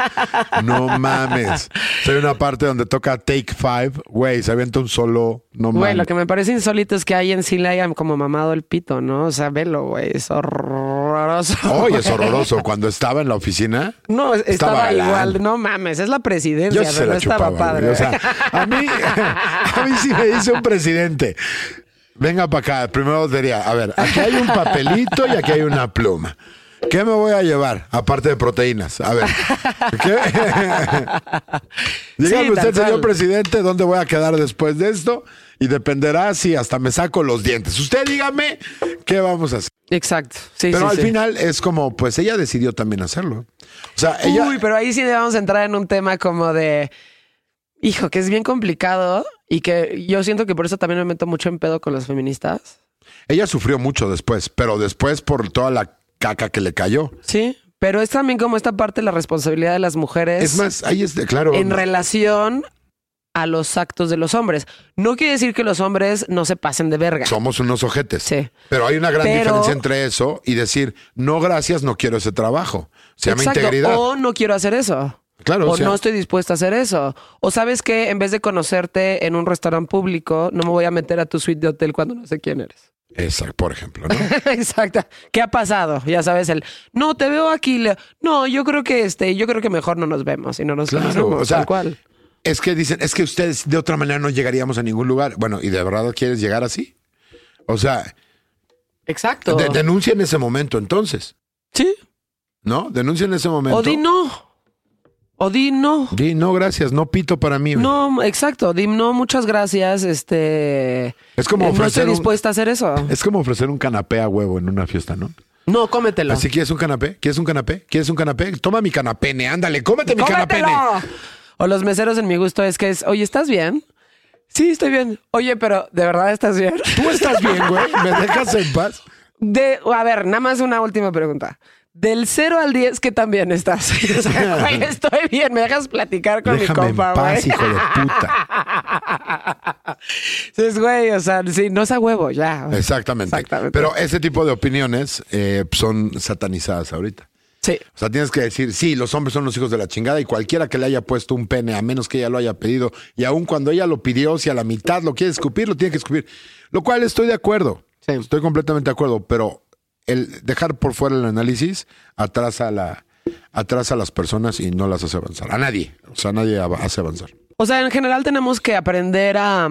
Speaker 4: No mames. Hay una parte donde toca Take Five, güey, se avienta un solo, no
Speaker 3: Güey,
Speaker 4: mames.
Speaker 3: lo que me parece insólito es que ahí en sí le hayan como mamado el pito, ¿no? O sea, velo, güey, es horroroso.
Speaker 4: Oye, es horroroso. Cuando estaba en la oficina,
Speaker 3: No, es- estaba,
Speaker 4: galán.
Speaker 3: igual, no mames, es la presidencia,
Speaker 4: yo se
Speaker 3: pero
Speaker 4: la
Speaker 3: no estaba padre.
Speaker 4: O sea, a mí, a mí sí me dice un presidente. Venga para acá, primero diría, a ver, aquí hay un papelito y aquí hay una pluma. ¿Qué me voy a llevar? Aparte de proteínas. A ver. ¿Qué? Dígame
Speaker 3: Sí,
Speaker 4: usted, señor presidente, dónde voy a quedar después de esto y dependerá si hasta me saco los dientes. Usted dígame qué vamos a hacer.
Speaker 3: Exacto. Sí,
Speaker 4: Pero
Speaker 3: sí,
Speaker 4: al
Speaker 3: sí.
Speaker 4: final es como, pues ella decidió también hacerlo. O sea, ella.
Speaker 3: Uy, pero ahí sí a entrar en un tema como de. Hijo, que es bien complicado y que yo siento que por eso también me meto mucho en pedo con las feministas.
Speaker 4: Ella sufrió mucho después, pero después por toda la caca que le cayó.
Speaker 3: Sí. Pero es también como esta parte de la responsabilidad de las mujeres
Speaker 4: Es más, ahí es de, claro.
Speaker 3: en relación a los actos de los hombres. No quiere decir que los hombres no se pasen de verga.
Speaker 4: Somos unos ojetes.
Speaker 3: Sí.
Speaker 4: Pero hay una gran
Speaker 3: Pero-
Speaker 4: diferencia entre eso y decir, no, gracias, no quiero ese trabajo. Se llama
Speaker 3: Exacto.
Speaker 4: integridad.
Speaker 3: O no quiero hacer eso.
Speaker 4: Claro,
Speaker 3: o
Speaker 4: o sea-
Speaker 3: no estoy dispuesta a hacer eso. O sabes que en vez de conocerte en un restaurante público, no me voy a meter a tu suite de hotel cuando no sé quién eres.
Speaker 4: Exacto, por ejemplo, ¿no?
Speaker 3: Exacto. ¿Qué ha pasado? Ya sabes el, no, te veo aquí. le- No, yo creo que este, yo creo que mejor no nos vemos y no nos
Speaker 4: Claro,
Speaker 3: conocemos,
Speaker 4: o sea,
Speaker 3: tal cual.
Speaker 4: Es que dicen, es que ustedes de otra manera no llegaríamos a ningún lugar. Bueno, ¿y de verdad quieres llegar así? O sea,
Speaker 3: Exacto.
Speaker 4: de- denuncia en ese momento entonces,
Speaker 3: sí.
Speaker 4: ¿no? Denuncia en ese momento.
Speaker 3: O di no. O di no.
Speaker 4: Di, no, gracias, no pito para mí.
Speaker 3: No, exacto. Di no, muchas gracias. Este.
Speaker 4: Es como
Speaker 3: eh, no
Speaker 4: ofrecer
Speaker 3: estoy
Speaker 4: un-
Speaker 3: dispuesta a hacer eso.
Speaker 4: Es como ofrecer un canapé a huevo en una fiesta, ¿no?
Speaker 3: No, cómetelo.
Speaker 4: Así, ¿quieres un canapé? ¿Quieres un canapé? ¿Quieres un canapé? Toma mi canapene, ándale, cómete mi
Speaker 3: ¡Cómetelo! O los meseros en mi gusto es que es, oye, ¿estás bien? Sí, estoy bien. Oye, pero ¿de verdad estás bien?
Speaker 4: Tú estás bien, güey, me dejas en paz.
Speaker 3: De, a ver, nada más una última pregunta. Del 0 al 10, ¿qué tan bien estás? O sea, güey, estoy bien. ¿Me dejas platicar con
Speaker 4: Déjame
Speaker 3: mi
Speaker 4: en
Speaker 3: compa,
Speaker 4: paz,
Speaker 3: güey?
Speaker 4: hijo de puta.
Speaker 3: Sí, güey, o sea, sí, no es a huevo, ya.
Speaker 4: Exactamente.
Speaker 3: Exactamente.
Speaker 4: Pero ese tipo de opiniones eh, son satanizadas ahorita.
Speaker 3: Sí.
Speaker 4: O sea, tienes que decir, sí, los hombres son los hijos de la chingada y cualquiera que le haya puesto un pene, a menos que ella lo haya pedido, y aun cuando ella lo pidió, si a la mitad lo quiere escupir, lo tiene que escupir. Lo cual estoy de acuerdo.
Speaker 3: Sí.
Speaker 4: Estoy completamente de acuerdo, pero el dejar por fuera el análisis atrasa, la, atrasa a las personas y no las hace avanzar. A nadie. O sea, a nadie hace avanzar.
Speaker 3: O sea, en general tenemos que aprender a,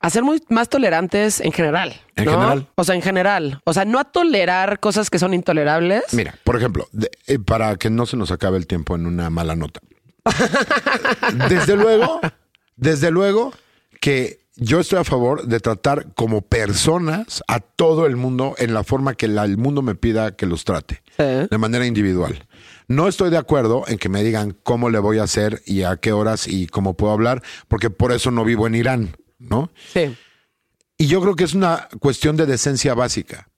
Speaker 3: a ser muy más tolerantes en general.
Speaker 4: En
Speaker 3: ¿no?
Speaker 4: general.
Speaker 3: O sea, en general. O sea, no a tolerar cosas que son intolerables.
Speaker 4: Mira, por ejemplo, de- eh, para que no se nos acabe el tiempo en una mala nota. desde luego, desde luego que yo estoy a favor de tratar como personas a todo el mundo en la forma que la- el mundo me pida que los trate, de manera individual. No estoy de acuerdo en que me digan cómo le voy a hacer y a qué horas y cómo puedo hablar, porque por eso no vivo en Irán, ¿no?
Speaker 3: Sí.
Speaker 4: Y yo creo que es una cuestión de decencia básica.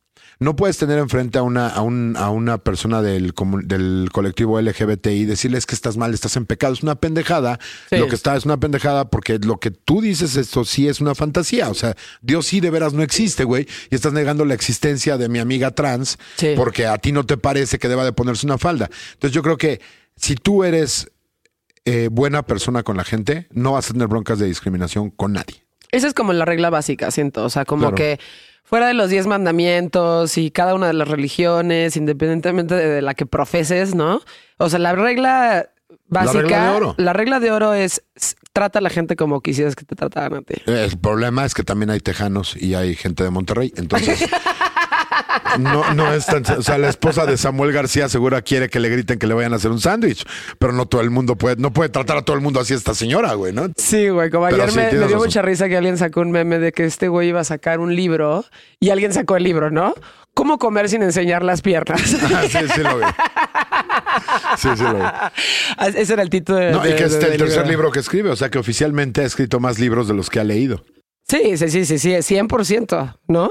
Speaker 4: No puedes tener enfrente a una, a un- a una persona del, del colectivo LGBTI y decirles que estás mal, estás en pecado. Es una pendejada.
Speaker 3: Sí.
Speaker 4: Lo que está es una pendejada porque lo que tú dices, esto sí es una fantasía. O sea, Dios sí de veras no existe, güey. Y estás negando la existencia de mi amiga trans
Speaker 3: Sí.
Speaker 4: porque a ti no te parece que deba de ponerse una falda. Entonces yo creo que si tú eres eh, buena persona con la gente, no vas a tener broncas de discriminación con nadie.
Speaker 3: Esa es como la regla básica, siento. O sea, como
Speaker 4: Claro.
Speaker 3: que fuera de los diez mandamientos y cada una de las religiones, independientemente de, la que profeses, ¿no? O sea, la regla básica.
Speaker 4: regla de oro.
Speaker 3: la regla de oro es trata a la gente como quisieras que te trataran a ti.
Speaker 4: El problema es que también hay tejanos y hay gente de Monterrey. Entonces, no, no es tan. O sea, la esposa de Samuel García segura quiere que le griten que le vayan a hacer un sándwich, pero no todo el mundo puede, no puede tratar a todo el mundo así esta señora, güey, ¿no?
Speaker 3: Sí, güey, como ayer
Speaker 4: sí,
Speaker 3: me, dio
Speaker 4: razón.
Speaker 3: mucha risa que alguien sacó un meme de que este güey iba a sacar un libro y alguien sacó el libro, ¿no? ¿Cómo comer sin enseñar las piernas?
Speaker 4: Ah, sí, sí lo vi. Sí, sí lo vi.
Speaker 3: Ese era el título. de-
Speaker 4: No, y que es el tercer libro que escribe, o sea que oficialmente ha escrito más libros de los que ha leído.
Speaker 3: Sí, sí, sí, sí, sí, 100%, ¿no?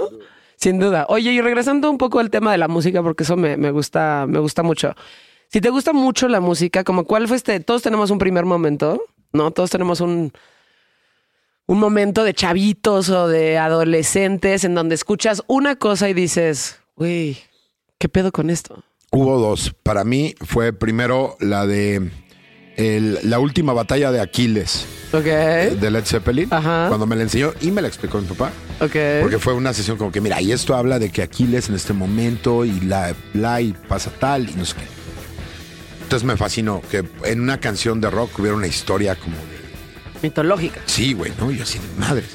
Speaker 3: Sin duda. Oye, y regresando un poco al tema de la música, porque eso me, me gusta, me gusta mucho. Si te gusta mucho la música, como cuál fue este, todos tenemos un primer momento, ¿no? Todos tenemos un, un momento de chavitos o de adolescentes en donde escuchas una cosa y dices, güey, ¿qué pedo con esto?
Speaker 4: Hubo dos. Para mí fue primero la de el- la última batalla de Aquiles.
Speaker 3: Ok,
Speaker 4: de Led Zeppelin
Speaker 3: Ajá.
Speaker 4: cuando me la enseñó y me la explicó mi papá.
Speaker 3: ok.
Speaker 4: Porque fue una sesión como que, mira, y esto habla de que Aquiles en este momento y la, la y pasa tal y no sé qué. Entonces me fascinó que en una canción de rock hubiera una historia como de,
Speaker 3: Mitológica.
Speaker 4: sí, güey, ¿no? Yo así de madres.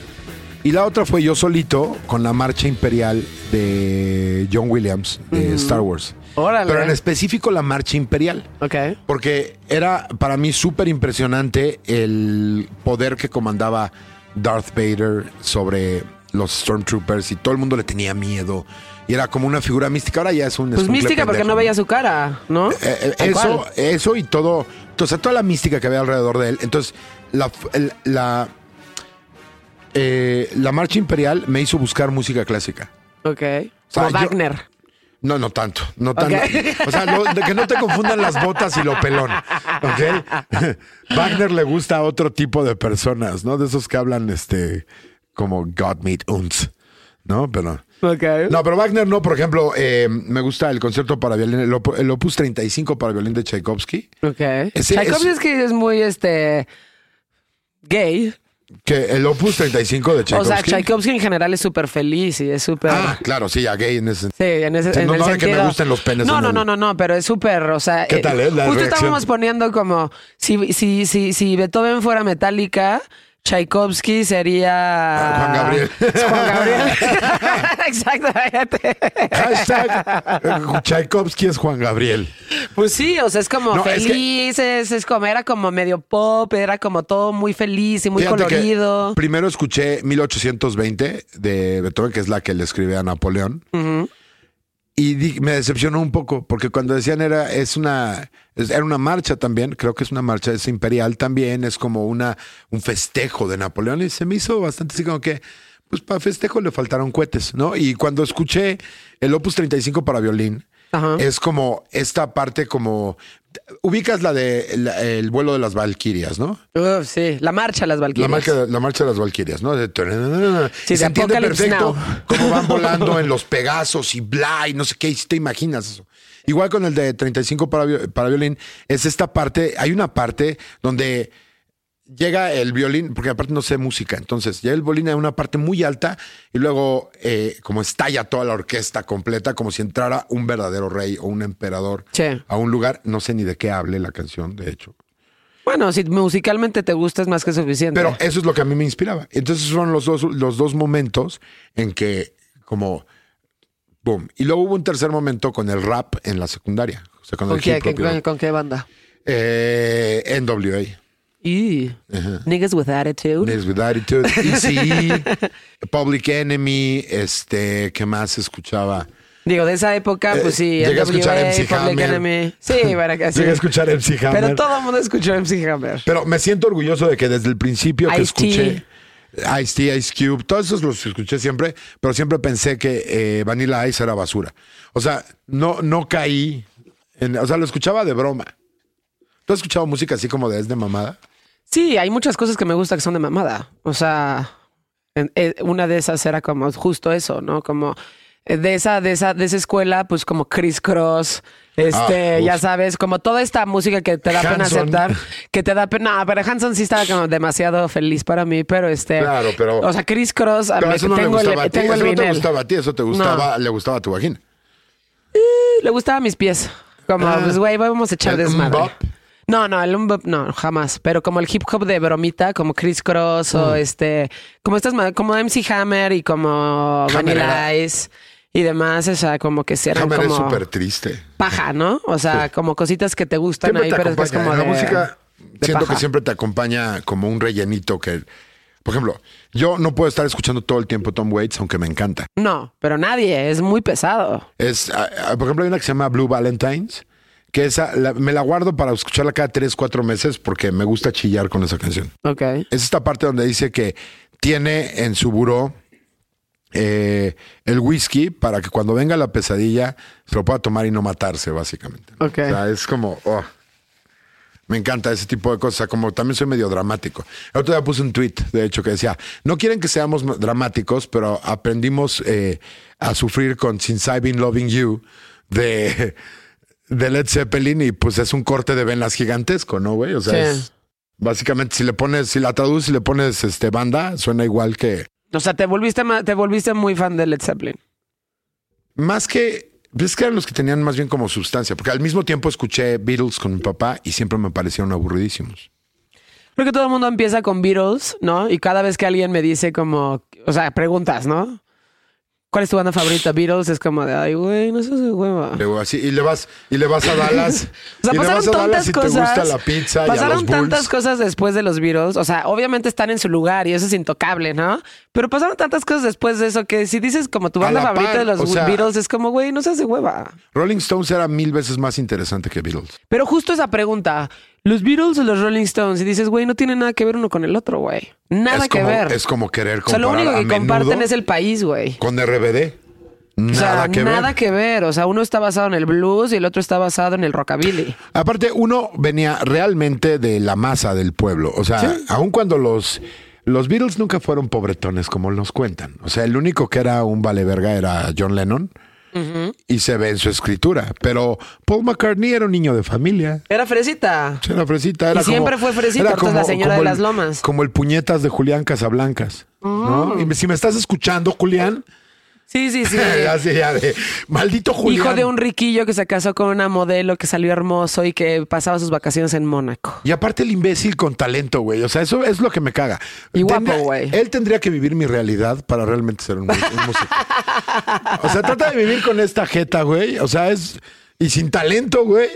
Speaker 4: Y la otra fue yo solito con la marcha imperial de John Williams de Star Wars.
Speaker 3: Órale.
Speaker 4: Pero en específico la marcha imperial.
Speaker 3: Ok.
Speaker 4: Porque era para mí súper impresionante el poder que comandaba Darth Vader sobre los Stormtroopers y todo el mundo le tenía miedo. Y era como una figura mística. Ahora ya es un
Speaker 3: Pues mística porque no veía su cara, ¿no?
Speaker 4: Eh, eh, eso, eso y todo, o sea, toda la mística que había alrededor de él. Entonces, la, el- la, eh, la marcha imperial me hizo buscar música clásica.
Speaker 3: Ok.
Speaker 4: sea,
Speaker 3: Como
Speaker 4: yo-
Speaker 3: Wagner.
Speaker 4: No, no tanto, no tanto. O sea, no- de que no te confundan las botas y lo pelón. ¿Ok? Wagner le gusta a otro tipo de personas, ¿no? De esos que hablan este como God meet uns, ¿no? Pero.
Speaker 3: Ok.
Speaker 4: No, pero Wagner no, por ejemplo, eh, me gusta el concierto para violín, el, op- el opus 35 para violín de Tchaikovsky.
Speaker 3: Ok.
Speaker 4: Ese
Speaker 3: Tchaikovsky
Speaker 4: es-
Speaker 3: es que es muy este gay.
Speaker 4: Que el opus 35 de
Speaker 3: O
Speaker 4: Tchaikovsky.
Speaker 3: sea, Tchaikovsky en general es súper feliz y es súper.
Speaker 4: Ah, claro, sí, ya gay en ese
Speaker 3: Sí, en ese
Speaker 4: Sí,
Speaker 3: en
Speaker 4: no-
Speaker 3: el
Speaker 4: no de que me
Speaker 3: sentido-
Speaker 4: gusten los penes
Speaker 3: No, no,
Speaker 4: el-
Speaker 3: no, no, no, pero es súper, o sea,
Speaker 4: ¿Qué tal, eh? La
Speaker 3: justo
Speaker 4: reacción.
Speaker 3: estábamos poniendo como si si si si Beethoven fuera metálica, Tchaikovsky sería
Speaker 4: Juan Gabriel.
Speaker 3: Juan Gabriel. Exacto. fíjate.
Speaker 4: Hashtag eh, Tchaikovsky es Juan Gabriel.
Speaker 3: Pues sí, o sea, es como
Speaker 4: No, es que-
Speaker 3: feliz, es, es como, era como medio pop, era como todo muy feliz y muy
Speaker 4: Fíjate
Speaker 3: colorido.
Speaker 4: primero escuché 1820 de Beethoven, que es la que le escribe a Napoleón. Y me decepcionó un poco, porque cuando decían era, es una, es- era una marcha también, creo que es una marcha, es imperial también, es como una, un festejo de Napoleón, y se me hizo bastante así como que, pues para festejo le faltaron cohetes, ¿no? Y cuando escuché el Opus 35 para violín,
Speaker 3: Ajá.
Speaker 4: es como esta parte como, ubicas la de la- el vuelo de las Valquirias, ¿no?
Speaker 3: Sí, la marcha de las
Speaker 4: La
Speaker 3: Valquirias.
Speaker 4: marcha, la marcha de las Valquirias, ¿no? De-
Speaker 3: Sí,
Speaker 4: se
Speaker 3: de
Speaker 4: entiende perfecto cómo van volando en los Pegasos y bla, y no sé qué, y si te imaginas eso. Igual con el de 35 para, para violín, es esta parte, hay una parte donde llega el violín, porque aparte no sé música, entonces llega el violín a una parte muy alta y luego eh, como estalla toda la orquesta completa, como si entrara un verdadero rey o un emperador
Speaker 3: Sí.
Speaker 4: a un lugar, no sé ni de qué hable la canción, de hecho.
Speaker 3: Bueno, si musicalmente te gusta es más que suficiente.
Speaker 4: Pero eso es lo que a mí me inspiraba. Entonces fueron los dos, los dos momentos en que como boom. Y luego hubo un tercer momento con el rap en la secundaria. O sea, con,
Speaker 3: ¿Con
Speaker 4: el
Speaker 3: qué, qué- con qué banda?
Speaker 4: Eh, NWA.
Speaker 3: Niggas with Attitude.
Speaker 4: Niggas with Attitude. ECE, Public Enemy. Este, ¿qué más escuchaba?
Speaker 3: Digo, de esa época, pues sí.
Speaker 4: Eh, llegué a escuchar MC
Speaker 3: Public
Speaker 4: Hammer.
Speaker 3: Enemy. Sí, para que sí.
Speaker 4: Llegué a escuchar MC Hammer.
Speaker 3: Pero todo el mundo escuchó MC Hammer.
Speaker 4: Pero me siento orgulloso de que desde el principio que escuché Ice-T, Ice Cube, todos esos los escuché siempre, pero siempre pensé que eh, Vanilla Ice era basura. O sea, no, no caí, en- o sea, lo escuchaba de broma. ¿Tú has escuchado música así como de es de mamada?
Speaker 3: Sí, hay muchas cosas que me gustan que son de mamada. O sea, en- eh, una de esas era como justo eso, ¿no? Como eh, de esa, de esa, de esa escuela, pues como Chris Cross, este,
Speaker 4: Ah, uf.
Speaker 3: ya sabes, como toda esta música que te da pena aceptar, que te da pena. No, pero Hanson sí estaba como demasiado feliz para mí, pero este.
Speaker 4: Claro, pero-
Speaker 3: O sea, Chris Cross, a
Speaker 4: Pero
Speaker 3: mí-
Speaker 4: eso no le
Speaker 3: tengo
Speaker 4: gustaba
Speaker 3: el,
Speaker 4: a ti,
Speaker 3: tengo el
Speaker 4: eso no te gustaba a ti, eso te gustaba, le gustaba a tu vagina.
Speaker 3: Le gustaba mis pies. Como,
Speaker 4: Ah.
Speaker 3: pues, güey, vamos a echar
Speaker 4: ¿El
Speaker 3: desmadre. No, no, el mbop no, jamás. Pero como el hip hop de bromita, como Chris Cross
Speaker 4: Mm.
Speaker 3: o este, como estas, como MC Hammer y como Vanilla Ice y demás, o sea, como que sí eran
Speaker 4: Hammer es
Speaker 3: como
Speaker 4: súper triste.
Speaker 3: paja, ¿no? O sea, como cositas que te gustan
Speaker 4: Siempre
Speaker 3: ahí,
Speaker 4: te
Speaker 3: pero es que es
Speaker 4: acompaña.
Speaker 3: como
Speaker 4: la
Speaker 3: de-
Speaker 4: música
Speaker 3: de
Speaker 4: siento
Speaker 3: paja.
Speaker 4: que siempre te acompaña como un rellenito que, por ejemplo, yo no puedo estar escuchando todo el tiempo Tom Waits, aunque me encanta.
Speaker 3: No, pero nadie, es muy pesado.
Speaker 4: Es, ah, ah, por ejemplo, hay una que se llama Blue Valentines, que esa la- me la guardo para escucharla cada tres, cuatro meses porque me gusta chillar con esa canción.
Speaker 3: Ok.
Speaker 4: Es esta parte donde dice que tiene en su buró eh, el whisky para que cuando venga la pesadilla se lo pueda tomar y no matarse, básicamente. ¿no?
Speaker 3: Ok.
Speaker 4: O sea, es como... oh, me encanta ese tipo de cosas, como también soy medio dramático. El otro día puse un tweet, de hecho, que decía, no quieren que seamos dramáticos, pero aprendimos eh, a sufrir con Since I've Been Loving You de, de Led Zeppelin y pues es un corte de venas gigantesco, ¿no, güey? O sea,
Speaker 3: Sí.
Speaker 4: es- básicamente si le pones, si la traduces y le pones este banda, suena igual que...
Speaker 3: O sea, te volviste, te volviste muy fan de Led Zeppelin.
Speaker 4: Más que... pues Es que eran los que tenían más bien como sustancia, porque al mismo tiempo escuché Beatles con mi papá y siempre me parecieron aburridísimos.
Speaker 3: Creo que todo el mundo empieza con Beatles, ¿no? Y cada vez que alguien me dice como, o sea, preguntas, ¿no? ¿Cuál es tu banda favorita? Beatles es como de, ay, güey, no seas de hueva.
Speaker 4: Y le vas, y le vas a Dallas.
Speaker 3: O sea,
Speaker 4: y le
Speaker 3: pasaron
Speaker 4: vas a Dallas
Speaker 3: tantas
Speaker 4: y
Speaker 3: cosas.
Speaker 4: gusta la pizza y a
Speaker 3: pasaron
Speaker 4: Bulls.
Speaker 3: tantas cosas después de los Beatles. O sea, obviamente están en su lugar y eso es intocable, ¿no? Pero pasaron tantas cosas después de eso que si dices como tu banda favorita
Speaker 4: par,
Speaker 3: de los
Speaker 4: o sea-
Speaker 3: Beatles es como, güey, no seas de hueva.
Speaker 4: Rolling Stones era mil veces más interesante que Beatles.
Speaker 3: Pero justo esa pregunta, ¿los Beatles o los Rolling Stones? Y dices, güey, no tiene nada que ver uno con el otro, güey. Nada
Speaker 4: es
Speaker 3: que
Speaker 4: como,
Speaker 3: ver.
Speaker 4: Es como querer
Speaker 3: o sea, lo
Speaker 4: comparar
Speaker 3: único que comparten es el país, güey.
Speaker 4: con RBD. Nada
Speaker 3: O sea,
Speaker 4: que
Speaker 3: nada
Speaker 4: ver.
Speaker 3: que ver. O sea, uno está basado en el blues y el otro está basado en el rockabilly.
Speaker 4: Aparte, uno venía realmente de la masa del pueblo. O sea, aun cuando los, los Beatles nunca fueron pobretones como nos cuentan. O sea, el único que era un vale verga era John Lennon. Y se ve en su escritura. Pero Paul McCartney era un niño de familia.
Speaker 3: Era fresita.
Speaker 4: Era fresita. Era
Speaker 3: Y siempre
Speaker 4: como-
Speaker 3: fue fresita,
Speaker 4: era
Speaker 3: es la señora de las lomas.
Speaker 4: Como el puñetas de Julián Casablancas. ¿no? Y si me estás escuchando, Julián,
Speaker 3: Sí, sí, sí.
Speaker 4: así ya de maldito Julián.
Speaker 3: Hijo de un riquillo que se casó con una modelo que salió hermoso y que pasaba sus vacaciones en Mónaco.
Speaker 4: Y aparte el imbécil con talento, güey. O sea, eso es lo que me caga.
Speaker 3: Y guapo, güey.
Speaker 4: Él tendría que vivir mi realidad para realmente ser un, músico. O sea, trata de vivir con esta jeta, güey. O sea, es... Y sin talento, güey.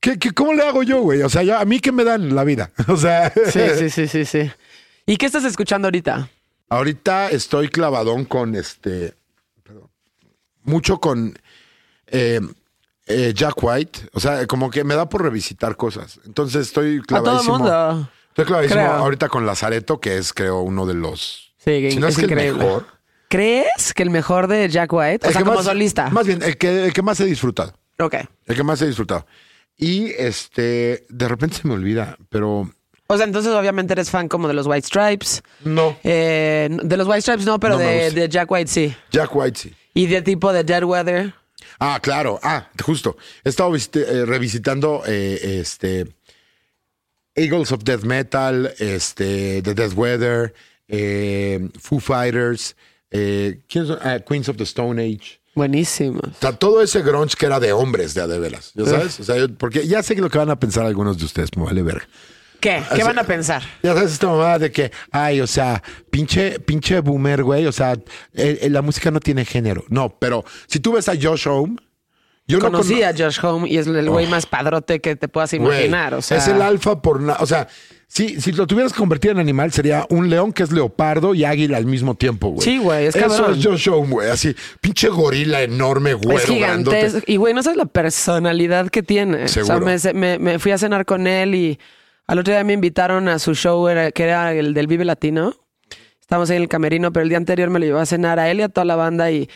Speaker 4: ¿Qué, qué, cómo le hago yo, güey? O sea, ya, a mí que me dan la vida. O sea...
Speaker 3: Sí, sí, sí, sí, sí. ¿Y qué estás escuchando ahorita?
Speaker 4: Ahorita estoy clavadón con este. Mucho con eh, eh, Jack White. O sea, como que me da por revisitar cosas. Entonces estoy
Speaker 3: A todo
Speaker 4: clavadísimo.
Speaker 3: mundo.
Speaker 4: Estoy clavadísimo
Speaker 3: Creo.
Speaker 4: ahorita con Lazareto, que es, creo, uno de los.
Speaker 3: Sí,
Speaker 4: si no es,
Speaker 3: es
Speaker 4: que el
Speaker 3: increíble.
Speaker 4: mejor.
Speaker 3: ¿Crees que el mejor de Jack White? O
Speaker 4: el
Speaker 3: sea,
Speaker 4: que
Speaker 3: como
Speaker 4: más-
Speaker 3: solista.
Speaker 4: Más bien, el que, el que más he disfrutado.
Speaker 3: Ok.
Speaker 4: El que más he disfrutado. Y este, de repente se me olvida, pero
Speaker 3: O sea, entonces obviamente eres fan como de los White Stripes.
Speaker 4: no.
Speaker 3: Eh, de los White Stripes no, pero
Speaker 4: No
Speaker 3: de Jack White sí.
Speaker 4: Jack White sí.
Speaker 3: Y de tipo de Dead Weather.
Speaker 4: Ah, claro. Ah, justo. He estado eh, revisitando eh, este Eagles of Death Metal, este The Death Weather, eh, Foo Fighters, eh. Ah, Queens of the Stone Age.
Speaker 3: Buenísimos.
Speaker 4: O sea, todo ese grunge que era de hombres, de a de veras. ¿Ya sabes? O sea, yo- porque ya sé que lo que van a pensar algunos de ustedes, me vale verga.
Speaker 3: ¿Qué? ¿Qué van a pensar?
Speaker 4: Ya sabes esta mamada de que, ay, o sea, pinche, pinche boomer, güey. O sea, eh, eh, la música no tiene género. No, pero si tú ves a Josh Home, yo no
Speaker 3: Conocí
Speaker 4: cono-
Speaker 3: a Josh Home y es el güey más padrote que te puedas
Speaker 4: Güey,
Speaker 3: imaginar. o sea,
Speaker 4: Es el alfa por nada. O sea, si, si lo tuvieras que convertir en animal, sería un león que es leopardo y águila al mismo tiempo, güey.
Speaker 3: Sí, güey, es
Speaker 4: Eso es Josh Home, güey. Así, pinche gorila enorme, güero,
Speaker 3: es gigantesco. Y güey, no sabes la personalidad que tiene.
Speaker 4: Seguro.
Speaker 3: O sea, me, me- me fui a cenar con él y al otro día me invitaron a su show, que era el del Vive Latino. Estábamos ahí en el camerino, pero el día anterior me lo llevó a cenar a él y a toda la banda y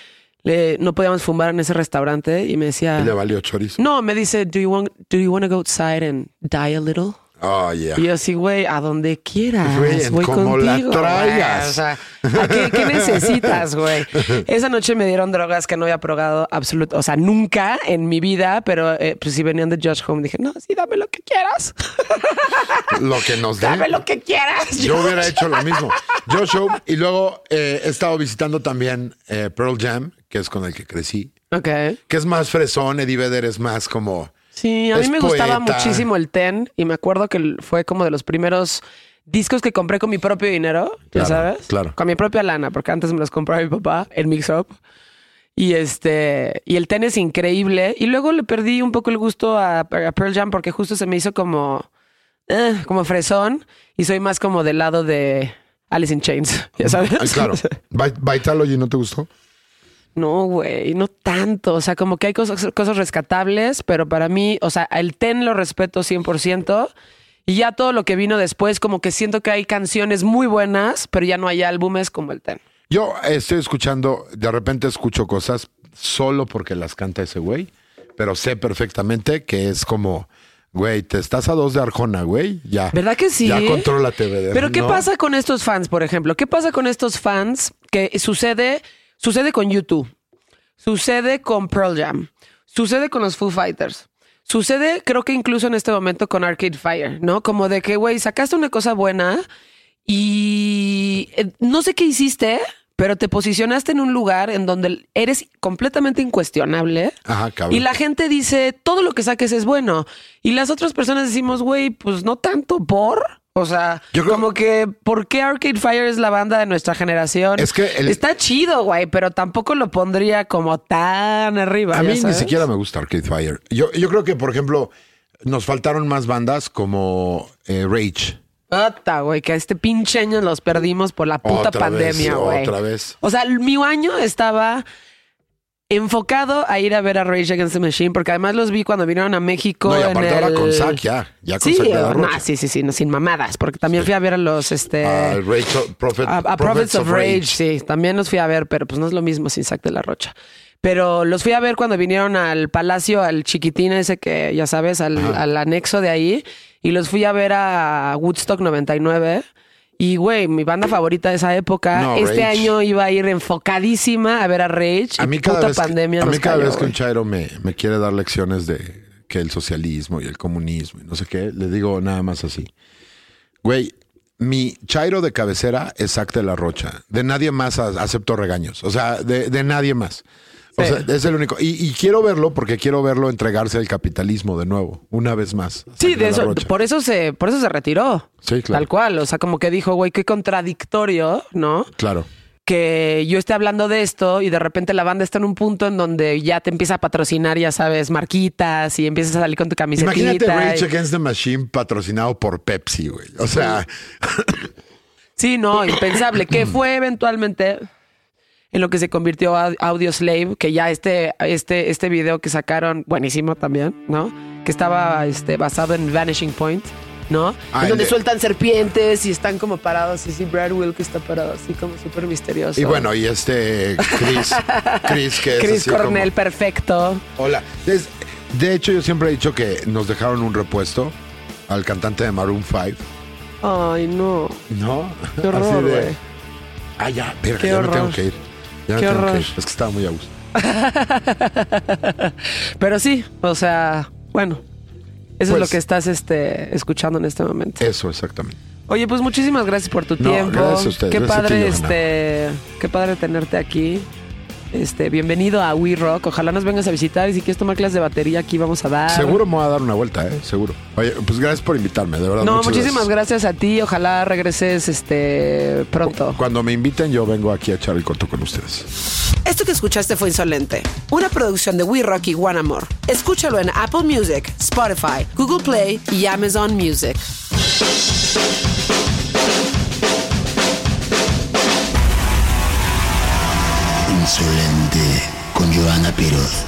Speaker 3: le- no podíamos fumar en ese restaurante y me decía...
Speaker 4: Y le valió chorizo.
Speaker 3: No, me dice, do you want, do you want to go outside and die a little?
Speaker 4: Oh, yeah.
Speaker 3: Y yo así, güey, a donde quieras. Voy
Speaker 4: como la
Speaker 3: contigo.
Speaker 4: traigas.
Speaker 3: güey. O sea, ¿a ¿qué, qué necesitas, güey? Esa noche me dieron drogas que no había probado absoluto, o sea, nunca en mi vida, pero eh, pues si venían de Josh Home, dije, no, sí, dame lo que quieras.
Speaker 4: Lo que nos dé.
Speaker 3: dame lo que quieras.
Speaker 4: Yo
Speaker 3: Josh.
Speaker 4: hubiera hecho lo mismo. Josh Home. Y luego eh, he estado visitando también eh, Pearl Jam, que es con el que crecí.
Speaker 3: Ok.
Speaker 4: Que es más fresón. Eddie Vedder es más como...
Speaker 3: Sí, a mí
Speaker 4: Es
Speaker 3: me gustaba muchísimo el Ten y me acuerdo que fue como de los primeros discos que compré con mi propio dinero, ya
Speaker 4: Claro,
Speaker 3: sabes.
Speaker 4: claro.
Speaker 3: Con mi propia lana, porque antes me los compraba mi papá, el Mix Up. Y este, y el Ten es increíble. Y luego le perdí un poco el gusto a, a Pearl Jam porque justo se me hizo como, eh, como fresón. Y soy más como del lado de Alice in Chains, ya sabes.
Speaker 4: Claro. Vi- Vitalogy, ¿no te gustó?
Speaker 3: No, güey, no tanto. O sea, como que hay cosas, cosas rescatables, pero para mí, o sea, el ten lo respeto 100%. Y ya todo lo que vino después, como que siento que hay canciones muy buenas, pero ya no hay álbumes como el ten.
Speaker 4: Yo estoy escuchando, de repente escucho cosas solo porque las canta ese güey, pero sé perfectamente que es como, güey, te estás a dos de Arjona, güey, ya.
Speaker 3: ¿Verdad que sí?
Speaker 4: Ya controla TV.
Speaker 3: Pero ¿qué pasa con estos fans, por ejemplo? ¿Qué pasa con estos fans que sucede, sucede con YouTube? Sucede con Pearl Jam. Sucede con los Foo Fighters. Sucede, creo que incluso en este momento con Arcade Fire, ¿no? Como de que, güey, sacaste una cosa buena y eh, no sé qué hiciste, pero te posicionaste en un lugar en donde eres completamente incuestionable.
Speaker 4: Ajá, cabrón.
Speaker 3: Y la gente dice, todo lo que saques es bueno. Y las otras personas decimos, güey, pues no tanto por. O sea,
Speaker 4: Yo creo-
Speaker 3: como que, ¿por qué Arcade Fire es la banda de nuestra generación?
Speaker 4: Es que el-
Speaker 3: Está chido, güey, pero tampoco lo pondría como tan arriba.
Speaker 4: A mí ni siquiera me gusta Arcade Fire. Yo, yo creo que, por ejemplo, nos faltaron más bandas como eh, Rage.
Speaker 3: Puta, güey, que este pinche año los perdimos por la puta
Speaker 4: Otra
Speaker 3: pandemia, güey.
Speaker 4: otra vez.
Speaker 3: O sea, mi año estaba enfocado a ir a ver a Rage Against the Machine, porque además los vi cuando vinieron a México.
Speaker 4: No, y
Speaker 3: en
Speaker 4: aparte ahora
Speaker 3: el-
Speaker 4: con Zack ya, ya con
Speaker 3: sí,
Speaker 4: Zack de la
Speaker 3: no,
Speaker 4: Rocha.
Speaker 3: sí, sí, sí, no, sin mamadas, porque también fui a ver a los, este...
Speaker 4: A Rage- Prophet-
Speaker 3: a, a Prophets of Rage, sí, también los fui a ver, pero pues no es lo mismo sin Zack de la Rocha. Pero los fui a ver cuando vinieron al palacio, al chiquitín ese que, ya sabes, al, al anexo de ahí. Y los fui a ver a Woodstock 99. Y, güey, mi banda favorita de esa época.
Speaker 4: No,
Speaker 3: este
Speaker 4: Rage.
Speaker 3: año iba a ir enfocadísima a ver a Rage.
Speaker 4: A mí cada
Speaker 3: puta
Speaker 4: vez, que-
Speaker 3: pandemia
Speaker 4: a mí cada
Speaker 3: cayó,
Speaker 4: vez que un chairo me, me quiere dar lecciones de que el socialismo y el comunismo y no sé qué, le digo nada más así. Güey, mi chairo de cabecera es Zack de la Rocha. De nadie más acepto regaños. O sea, de, de nadie más. O sea, es el único. Y, y quiero verlo porque quiero verlo entregarse al capitalismo de nuevo, una vez más.
Speaker 3: Sí, de eso, por eso se, por eso se retiró.
Speaker 4: Sí, claro.
Speaker 3: Tal cual. O sea, como que dijo, güey, qué contradictorio, ¿no?
Speaker 4: Claro.
Speaker 3: que yo esté hablando de esto y de repente la banda está en un punto en donde ya te empieza a patrocinar, ya sabes, marquitas y empiezas a salir con tu camiseta.
Speaker 4: Imagínate Rage Against the Machine patrocinado por Pepsi, güey. O sea,
Speaker 3: Sí, no, impensable. que fue eventualmente en lo que se convirtió Audio Slave, que ya este, este, este video que sacaron, buenísimo también, ¿no? Que estaba este, basado en Vanishing Point, ¿no?
Speaker 4: Ah,
Speaker 3: en donde
Speaker 4: de-
Speaker 3: sueltan serpientes y están como parados. Y sí, Brad Will que está parado así como súper misterioso.
Speaker 4: y bueno, y este Chris, Chris que es
Speaker 3: Chris
Speaker 4: así como-
Speaker 3: Cornell, perfecto.
Speaker 4: Hola. Es- de hecho, yo siempre he dicho que nos dejaron un repuesto al cantante de Maroon 5.
Speaker 3: Ay, no.
Speaker 4: ¿No?
Speaker 3: Qué horror,
Speaker 4: Así de. Ah, ya, verga, ya me tengo que ir. Ya
Speaker 3: Qué horror.
Speaker 4: que. Es que estaba muy a gusto.
Speaker 3: Pero sí, o sea, bueno. Eso es
Speaker 4: Pues-
Speaker 3: lo que estás este, escuchando en este momento.
Speaker 4: Eso, exactamente.
Speaker 3: Oye, pues muchísimas gracias por tu
Speaker 4: No,
Speaker 3: tiempo.
Speaker 4: gracias a ustedes.
Speaker 3: Qué
Speaker 4: Gracias a ti,
Speaker 3: padre, este, qué padre tenerte aquí. Este, bienvenido a We Rock. Ojalá nos vengas a visitar y si quieres tomar clases de batería aquí vamos a dar.
Speaker 4: Seguro me voy a dar una vuelta, ¿eh? Seguro. Oye, pues gracias por invitarme, de verdad.
Speaker 3: No, muchísimas gracias. a ti. Ojalá regreses este pronto.
Speaker 4: Cuando me inviten, yo vengo aquí a echar el corto con ustedes.
Speaker 3: Esto que escuchaste fue Insolente, una producción de We Rock y One Amor. Escúchalo en Apple Music, Spotify, Google Play y Amazon Music.
Speaker 1: Insolente con Joana Piroz.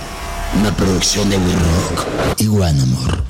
Speaker 1: Una producción de We Rock y One Amor.